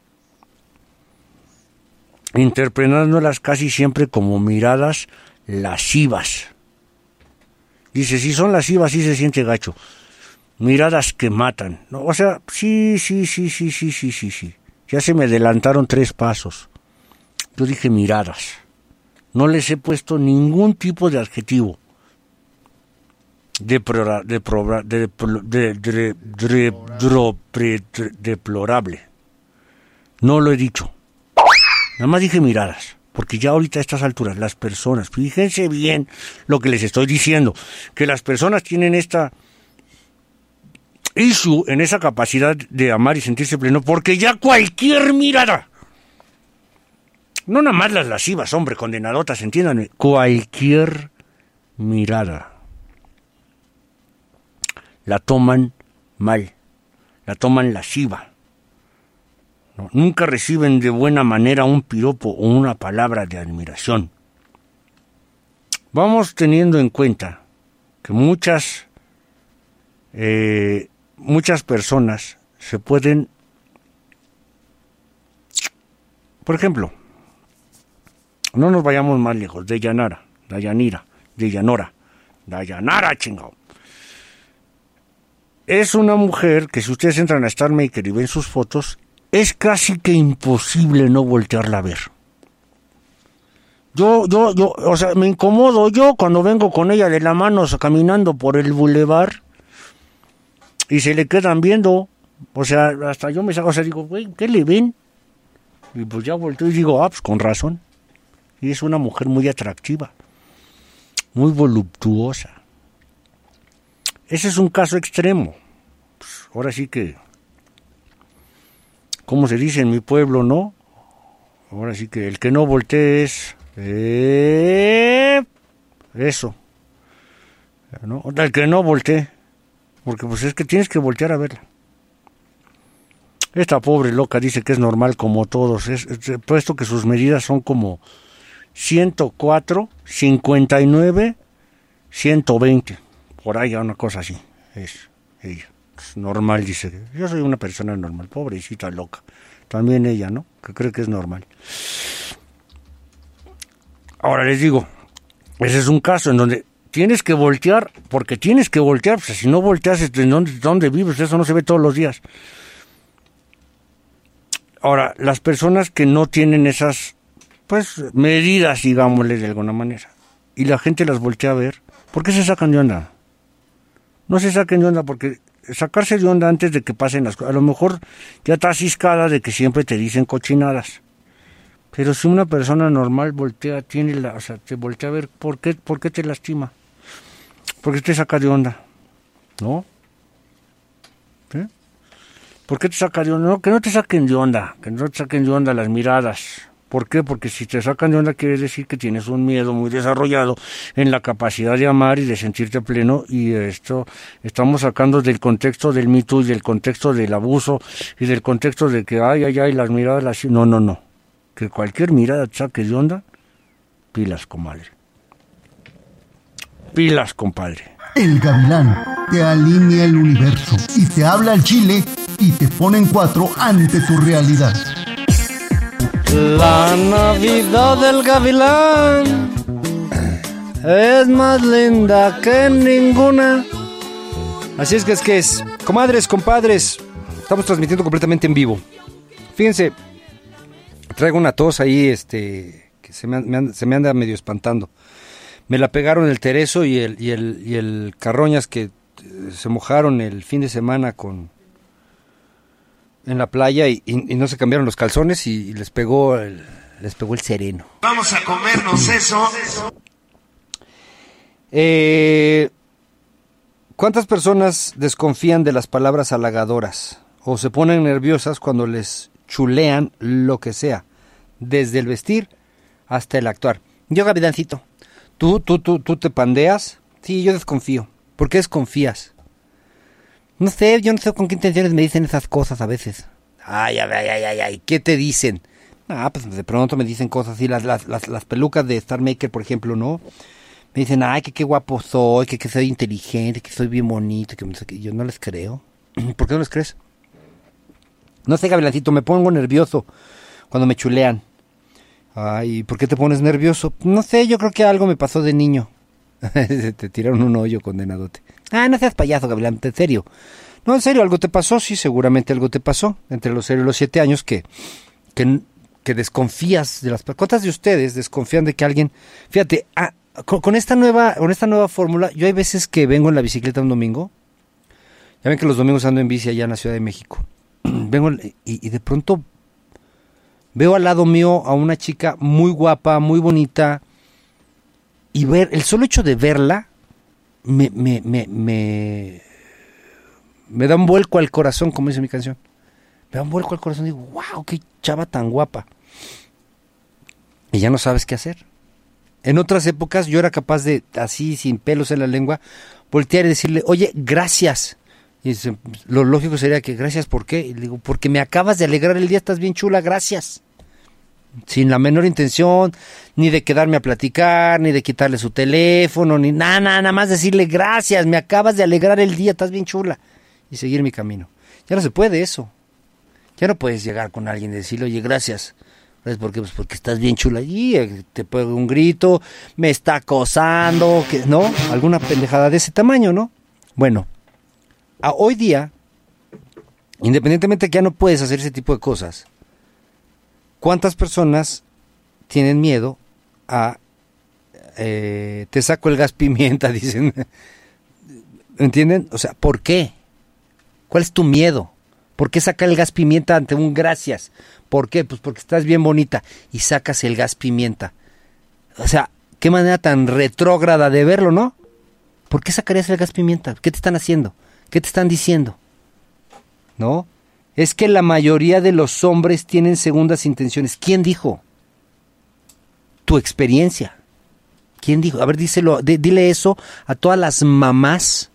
interpretándolas casi siempre como miradas lascivas. Dice, si son lascivas, sí se siente gacho. Miradas que matan. No, o sea, sí, sí, sí, sí, sí, sí, sí, sí. Ya se me adelantaron tres pasos. Yo dije miradas. No les he puesto ningún tipo de adjetivo. Deplorable. No lo he dicho. Nada más dije miradas, porque ya ahorita a estas alturas las personas, fíjense bien lo que les estoy diciendo, que las personas tienen esta issue en esa capacidad de amar y sentirse pleno, porque ya cualquier mirada, no nada más las lascivas, hombre, condenadotas, entiéndanme, cualquier mirada la toman mal, la toman lasciva. Nunca reciben de buena manera un piropo o una palabra de admiración. Vamos teniendo en cuenta que muchas, eh, muchas personas se pueden, por ejemplo, no nos vayamos más lejos, de Yanara, Dayanira, de Yanora, Dayanara, chingado. Es una mujer que si ustedes entran a Star Maker y ven sus fotos, es casi que imposible no voltearla a ver. Yo, yo, yo, o sea, me incomodo yo cuando vengo con ella de la mano caminando por el bulevar y se le quedan viendo. O sea, hasta yo me saco, o sea, digo, güey, ¿qué le ven? Y pues ya volteo y digo, ah, pues con razón. Y es una mujer muy atractiva, muy voluptuosa. Ese es un caso extremo. Pues, ahora sí que ¿cómo se dice en mi pueblo, no? Ahora sí que el que no voltee es... eh, eso. ¿no? El que no voltee. Porque pues es que tienes que voltear a verla. Esta pobre loca dice que es normal como todos. Es, es- puesto que sus medidas son como 104, 59, 120. Por ahí una cosa así. Es ella. Normal, dice. Yo soy una persona normal, pobrecita loca. También ella, ¿no? Que cree que es normal. Ahora les digo, ese es un caso en donde tienes que voltear, porque tienes que voltear, pues si no volteas, ¿en dónde, dónde vives? Eso no se ve todos los días. Ahora, las personas que no tienen esas, pues, medidas, digámosle de alguna manera, y la gente las voltea a ver, ¿por qué se sacan de onda? No se saquen de onda porque sacarse de onda antes de que pasen las cosas, a lo mejor ya estás ciscada de que siempre te dicen cochinadas. Pero si una persona normal voltea, tiene la, o sea, te voltea a ver, ¿por qué, por qué te lastima? ¿Por qué te saca de onda? ¿No? ¿Por qué te saca de onda? No, que no te saquen de onda, que no te saquen de onda las miradas. ¿Por qué? Porque si te sacan de onda quiere decir que tienes un miedo muy desarrollado en la capacidad de amar y de sentirte pleno y esto estamos sacando del contexto del mito y del contexto del abuso y del contexto de que ay, ay, ay, las miradas las... No, no, no. Que cualquier mirada te saque de onda, pilas, comadre. Pilas, compadre. El gavilán te alinea el universo y te habla al chile y te pone en cuatro ante tu realidad. La Navidad del Gavilán es más linda que ninguna. Así es que es que es. Comadres, compadres, estamos transmitiendo completamente en vivo. Fíjense, traigo una tos ahí, este, que se me, se me anda medio espantando. Me la pegaron el Tereso y el, y el, y el Carroñas que eh, se mojaron el fin de semana con, en la playa y, y- y no se cambiaron los calzones y, y les pegó el, les pegó el sereno. Vamos a comernos eso. Eh, ¿Cuántas personas desconfían de las palabras halagadoras o se ponen nerviosas cuando les chulean lo que sea, desde el vestir hasta el actuar? Yo, Gavidancito, ¿tú, tú, tú, tú te pandeas? Sí, yo desconfío. ¿Por qué desconfías? No sé, yo no sé con qué intenciones me dicen esas cosas a veces. Ay, ay, ay, ay, ay, ¿qué te dicen? Ah, pues de pronto me dicen cosas así, las, las, las, las pelucas de Star Maker, por ejemplo, ¿no? Me dicen, ay, que qué guapo soy, que, que soy inteligente, que soy bien bonito, que yo no les creo. ¿Por qué no les crees? No sé, Gavilancito, me pongo nervioso cuando me chulean. Ay, ¿por qué te pones nervioso? No sé, yo creo que algo me pasó de niño. te tiraron un hoyo, condenadote. Ah, no seas payaso, Gavilán, en serio. No, en serio, algo te pasó, sí, seguramente algo te pasó. Entre los 0 y los 7 años que, que, desconfías de las. ¿Cuántas de ustedes desconfían de que alguien... Fíjate, ah, con, esta nueva, con esta nueva fórmula, yo hay veces que vengo en la bicicleta un domingo. Ya ven que los domingos ando en bici allá en la Ciudad de México. vengo y de pronto veo al lado mío a una chica muy guapa, muy bonita. Y ver, el solo hecho de verla me, me, me, me, me da un vuelco al corazón, como dice mi canción. Me da un vuelco al corazón. Digo, wow, qué chava tan guapa. Y ya no sabes qué hacer. En otras épocas yo era capaz de, así, sin pelos en la lengua, voltear y decirle, oye, gracias. Y lo lógico sería que, gracias, ¿por qué? Y le digo, porque me acabas de alegrar el día, estás bien chula, gracias. Sin la menor intención, ni de quedarme a platicar, ni de quitarle su teléfono, ni nada, nada, nada más decirle, gracias, me acabas de alegrar el día, estás bien chula. Y seguir mi camino. Ya no se puede eso. Ya no puedes llegar con alguien y decirle, oye, gracias. ¿Sabes por qué? Pues porque estás bien chula allí, eh, te pego un grito, me está acosando, que, ¿no? Alguna pendejada de ese tamaño, ¿no? Bueno, a hoy día, independientemente que ya no puedes hacer ese tipo de cosas, ¿cuántas personas tienen miedo a... eh, te saco el gas pimienta, dicen. ¿Entienden? O sea, ¿por qué? ¿Cuál es tu miedo? ¿Por qué sacar el gas pimienta ante un gracias? ¿Por qué? Pues porque estás bien bonita y sacas el gas pimienta. O sea, qué manera tan retrógrada de verlo, ¿no? ¿Por qué sacarías el gas pimienta? ¿Qué te están haciendo? ¿Qué te están diciendo? ¿No? Es que la mayoría de los hombres tienen segundas intenciones. ¿Quién dijo? Tu experiencia. ¿Quién dijo? A ver, díselo, di- dile eso a todas las mamás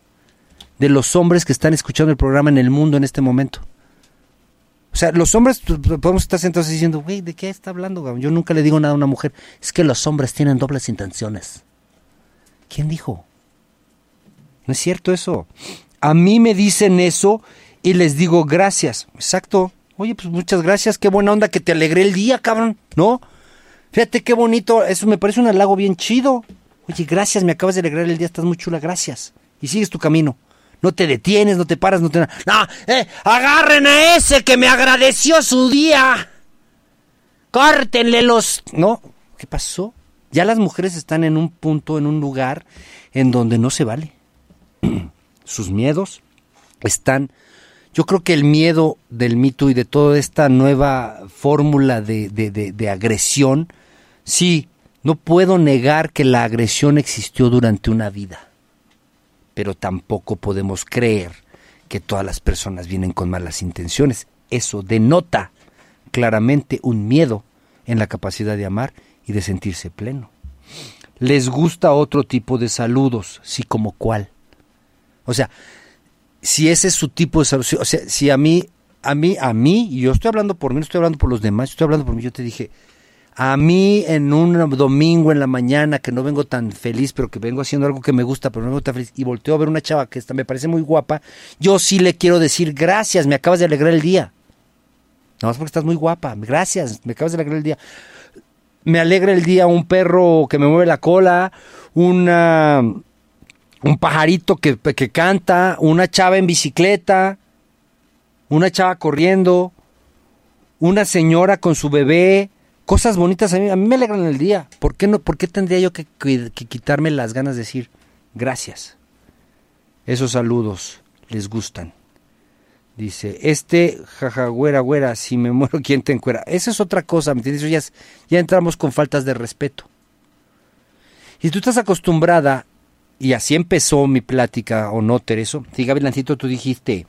de los hombres que están escuchando el programa en el mundo en este momento. O sea, los hombres podemos estar sentados diciendo, güey, ¿de qué está hablando? Yo nunca le digo nada a una mujer. Es que los hombres tienen dobles intenciones. ¿Quién dijo? No es cierto eso. A mí me dicen eso y les digo gracias. Exacto. Oye, pues muchas gracias. Qué buena onda que te alegré el día, cabrón. ¿No? Fíjate qué bonito. Eso me parece un halago bien chido. Oye, gracias, me acabas de alegrar el día, estás muy chula, gracias. Y sigues tu camino. No te detienes, no te paras, no te... No, eh, agarren a ese que me agradeció su día. Córtenle los... No, ¿qué pasó? Ya las mujeres están en un punto, en un lugar en donde no se vale. Sus miedos están... Yo creo que el miedo del mito y de toda esta nueva fórmula de, de, de, agresión, sí, no puedo negar que la agresión existió durante una vida, pero tampoco podemos creer que todas las personas vienen con malas intenciones. Eso denota claramente un miedo en la capacidad de amar y de sentirse pleno. Les gusta otro tipo de saludos, sí como cuál. O sea, si ese es su tipo de salud, o sea, si a mí, a mí, a mí, y yo estoy hablando por mí, no estoy hablando por los demás, estoy hablando por mí, yo te dije, a mí en un domingo en la mañana que no vengo tan feliz, pero que vengo haciendo algo que me gusta, pero no vengo tan feliz, y volteo a ver una chava que está, me parece muy guapa, yo sí le quiero decir gracias, me acabas de alegrar el día. No, es porque estás muy guapa, gracias, me acabas de alegrar el día. Me alegra el día un perro que me mueve la cola, una un pajarito que, que, canta, una chava en bicicleta, una chava corriendo, una señora con su bebé, cosas bonitas a mí, a mí me alegran el día. ¿Por qué, no, por qué tendría yo que, que, quitarme las ganas de decir gracias? Esos saludos les gustan. Dice, este, jaja, güera, güera, si me muero, ¿quién te encuera? Esa es otra cosa, ¿me entiendes? Ya, ya entramos con faltas de respeto. Y tú estás acostumbrada y así empezó mi plática, ¿o no, Tereso? Sí, Gavilancito, tú dijiste,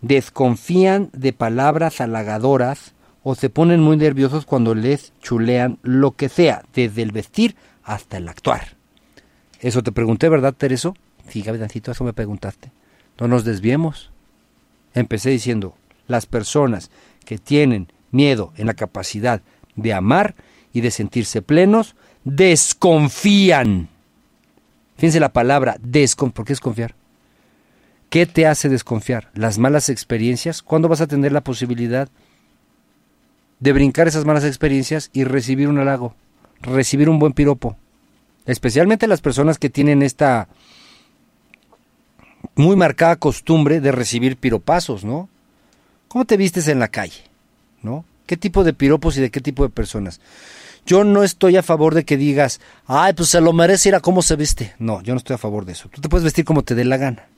desconfían de palabras halagadoras o se ponen muy nerviosos cuando les chulean lo que sea, desde el vestir hasta el actuar. Eso te pregunté, ¿verdad, Tereso? Sí, Gavilancito, eso me preguntaste. No nos desviemos. Empecé diciendo, las personas que tienen miedo en la capacidad de amar y de sentirse plenos, desconfían Fíjense la palabra desconfiar. ¿Por qué desconfiar? ¿Qué te hace desconfiar? ¿Las malas experiencias? ¿Cuándo vas a tener la posibilidad de brincar esas malas experiencias y recibir un halago? Recibir un buen piropo. Especialmente las personas que tienen esta muy marcada costumbre de recibir piropazos, ¿no? ¿Cómo te vistes en la calle? ¿No? ¿Qué tipo de piropos y de qué tipo de personas? Yo no estoy a favor de que digas, ay, pues se lo merece ir a cómo se viste. No, yo no estoy a favor de eso. Tú te puedes vestir como te dé la gana.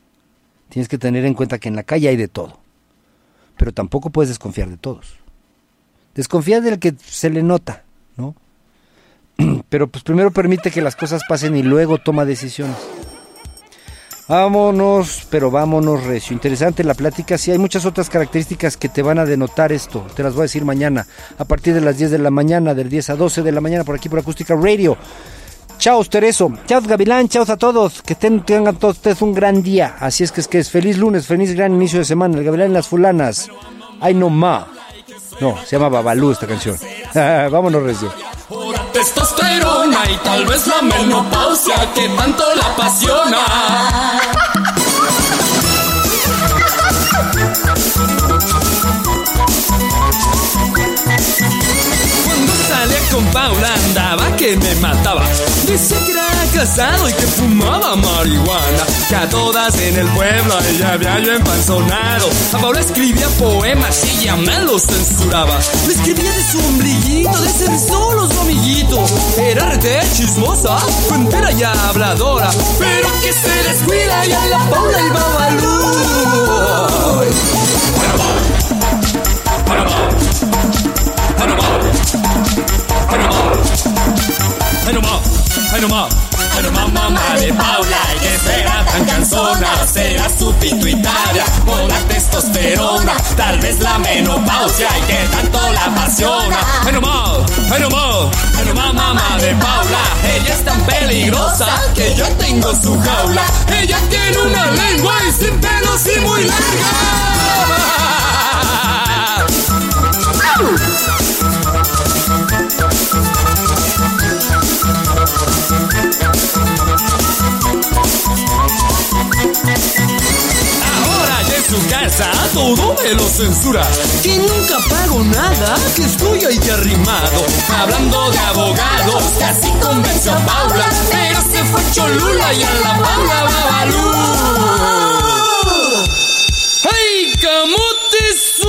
Tienes que tener en cuenta que en la calle hay de todo. Pero tampoco puedes desconfiar de todos. Desconfía del que se le nota, ¿no? Pero pues primero permite que las cosas pasen y luego toma decisiones. Vámonos, pero vámonos, recio. Interesante la plática. Sí, hay muchas otras características que te van a denotar esto. Te las voy a decir mañana, a partir de las 10 de la mañana, del 10 a 12 de la mañana, por aquí por Acústica Radio. Chao, Tereso. Chao, Gavilán. Chao a todos. Que tengan todos ustedes un gran día. Así es que es que es feliz lunes, feliz gran inicio de semana. El Gavilán y las fulanas. Ay, no ma. No, se llama Babalú esta canción. Vámonos, recio. Testosterona y tal vez la menopausia que tanto la apasiona. Con Paula andaba que me mataba. Dice que era casado y que fumaba marihuana. Que a todas en el pueblo ella había yo empanzonado. A Paula escribía poemas y ella me los censuraba. Le escribía de su de ser solo su amiguito. Era rete chismosa, cuentera y habladora. Pero que se descuida y a la Paula y Babalú. Panamá, Panamá, Panamá, Panamá, mamá de Paula, que será tan cansona, será su pituitaria, con la testosterona, tal vez la menopausia, y que tanto la apasiona. Panamá, Panamá, Panamá, mamá de Paula, ella es tan peligrosa que yo tengo su jaula. Ella tiene una lengua y sin pelos y muy larga. Casa todo me lo censura. Que nunca pago nada, que estoy ahí de arrimado. Hablando de abogados, casi convenció a Paula. Pero se fue Cholula y a la Paula Babalú. ¡Ay, camotezón!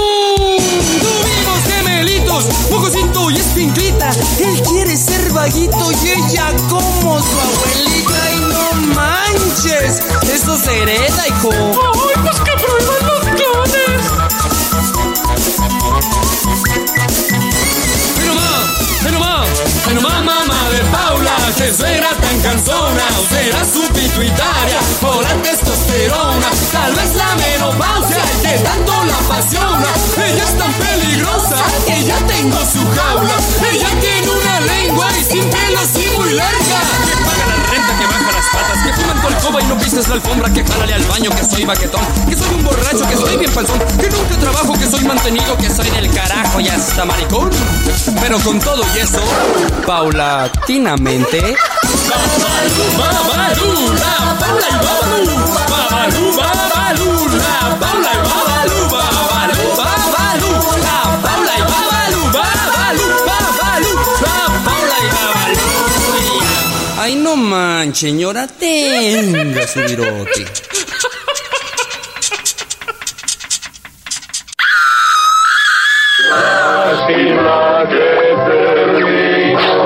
Tuvimos gemelitos, mocosito y espinclita. Él quiere ser vaguito y ella como su abuelita. Y no manches, eso se hereda, hijo. Será su pituitaria, o la testosterona, tal vez la menopausia, que tanto la apasiona. Ella es tan peligrosa, que ya tengo su jaula, ella tiene una lengua y sin pelos y muy larga. Que fuma en tu alcoba y no pises la alfombra, que jálale al baño, que soy baquetón, que soy un borracho, que soy bien panzón, que nunca trabajo, que soy mantenido, que soy del carajo y hasta maricón. Pero con todo y eso, Paulatinamente. Babalú, babalú, la Paula y babalú, babalú, babalú, la Paula y manches, señora, tenga su virote. Lástima que terminó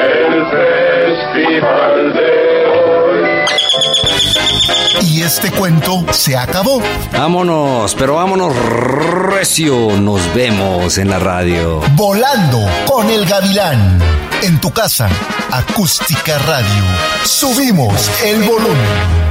el festival de hoy. Y este cuento se acabó. Vámonos, pero vámonos recio. Nos vemos en la radio. Volando con el gavilán. En tu casa, acústica radio. Subimos el volumen.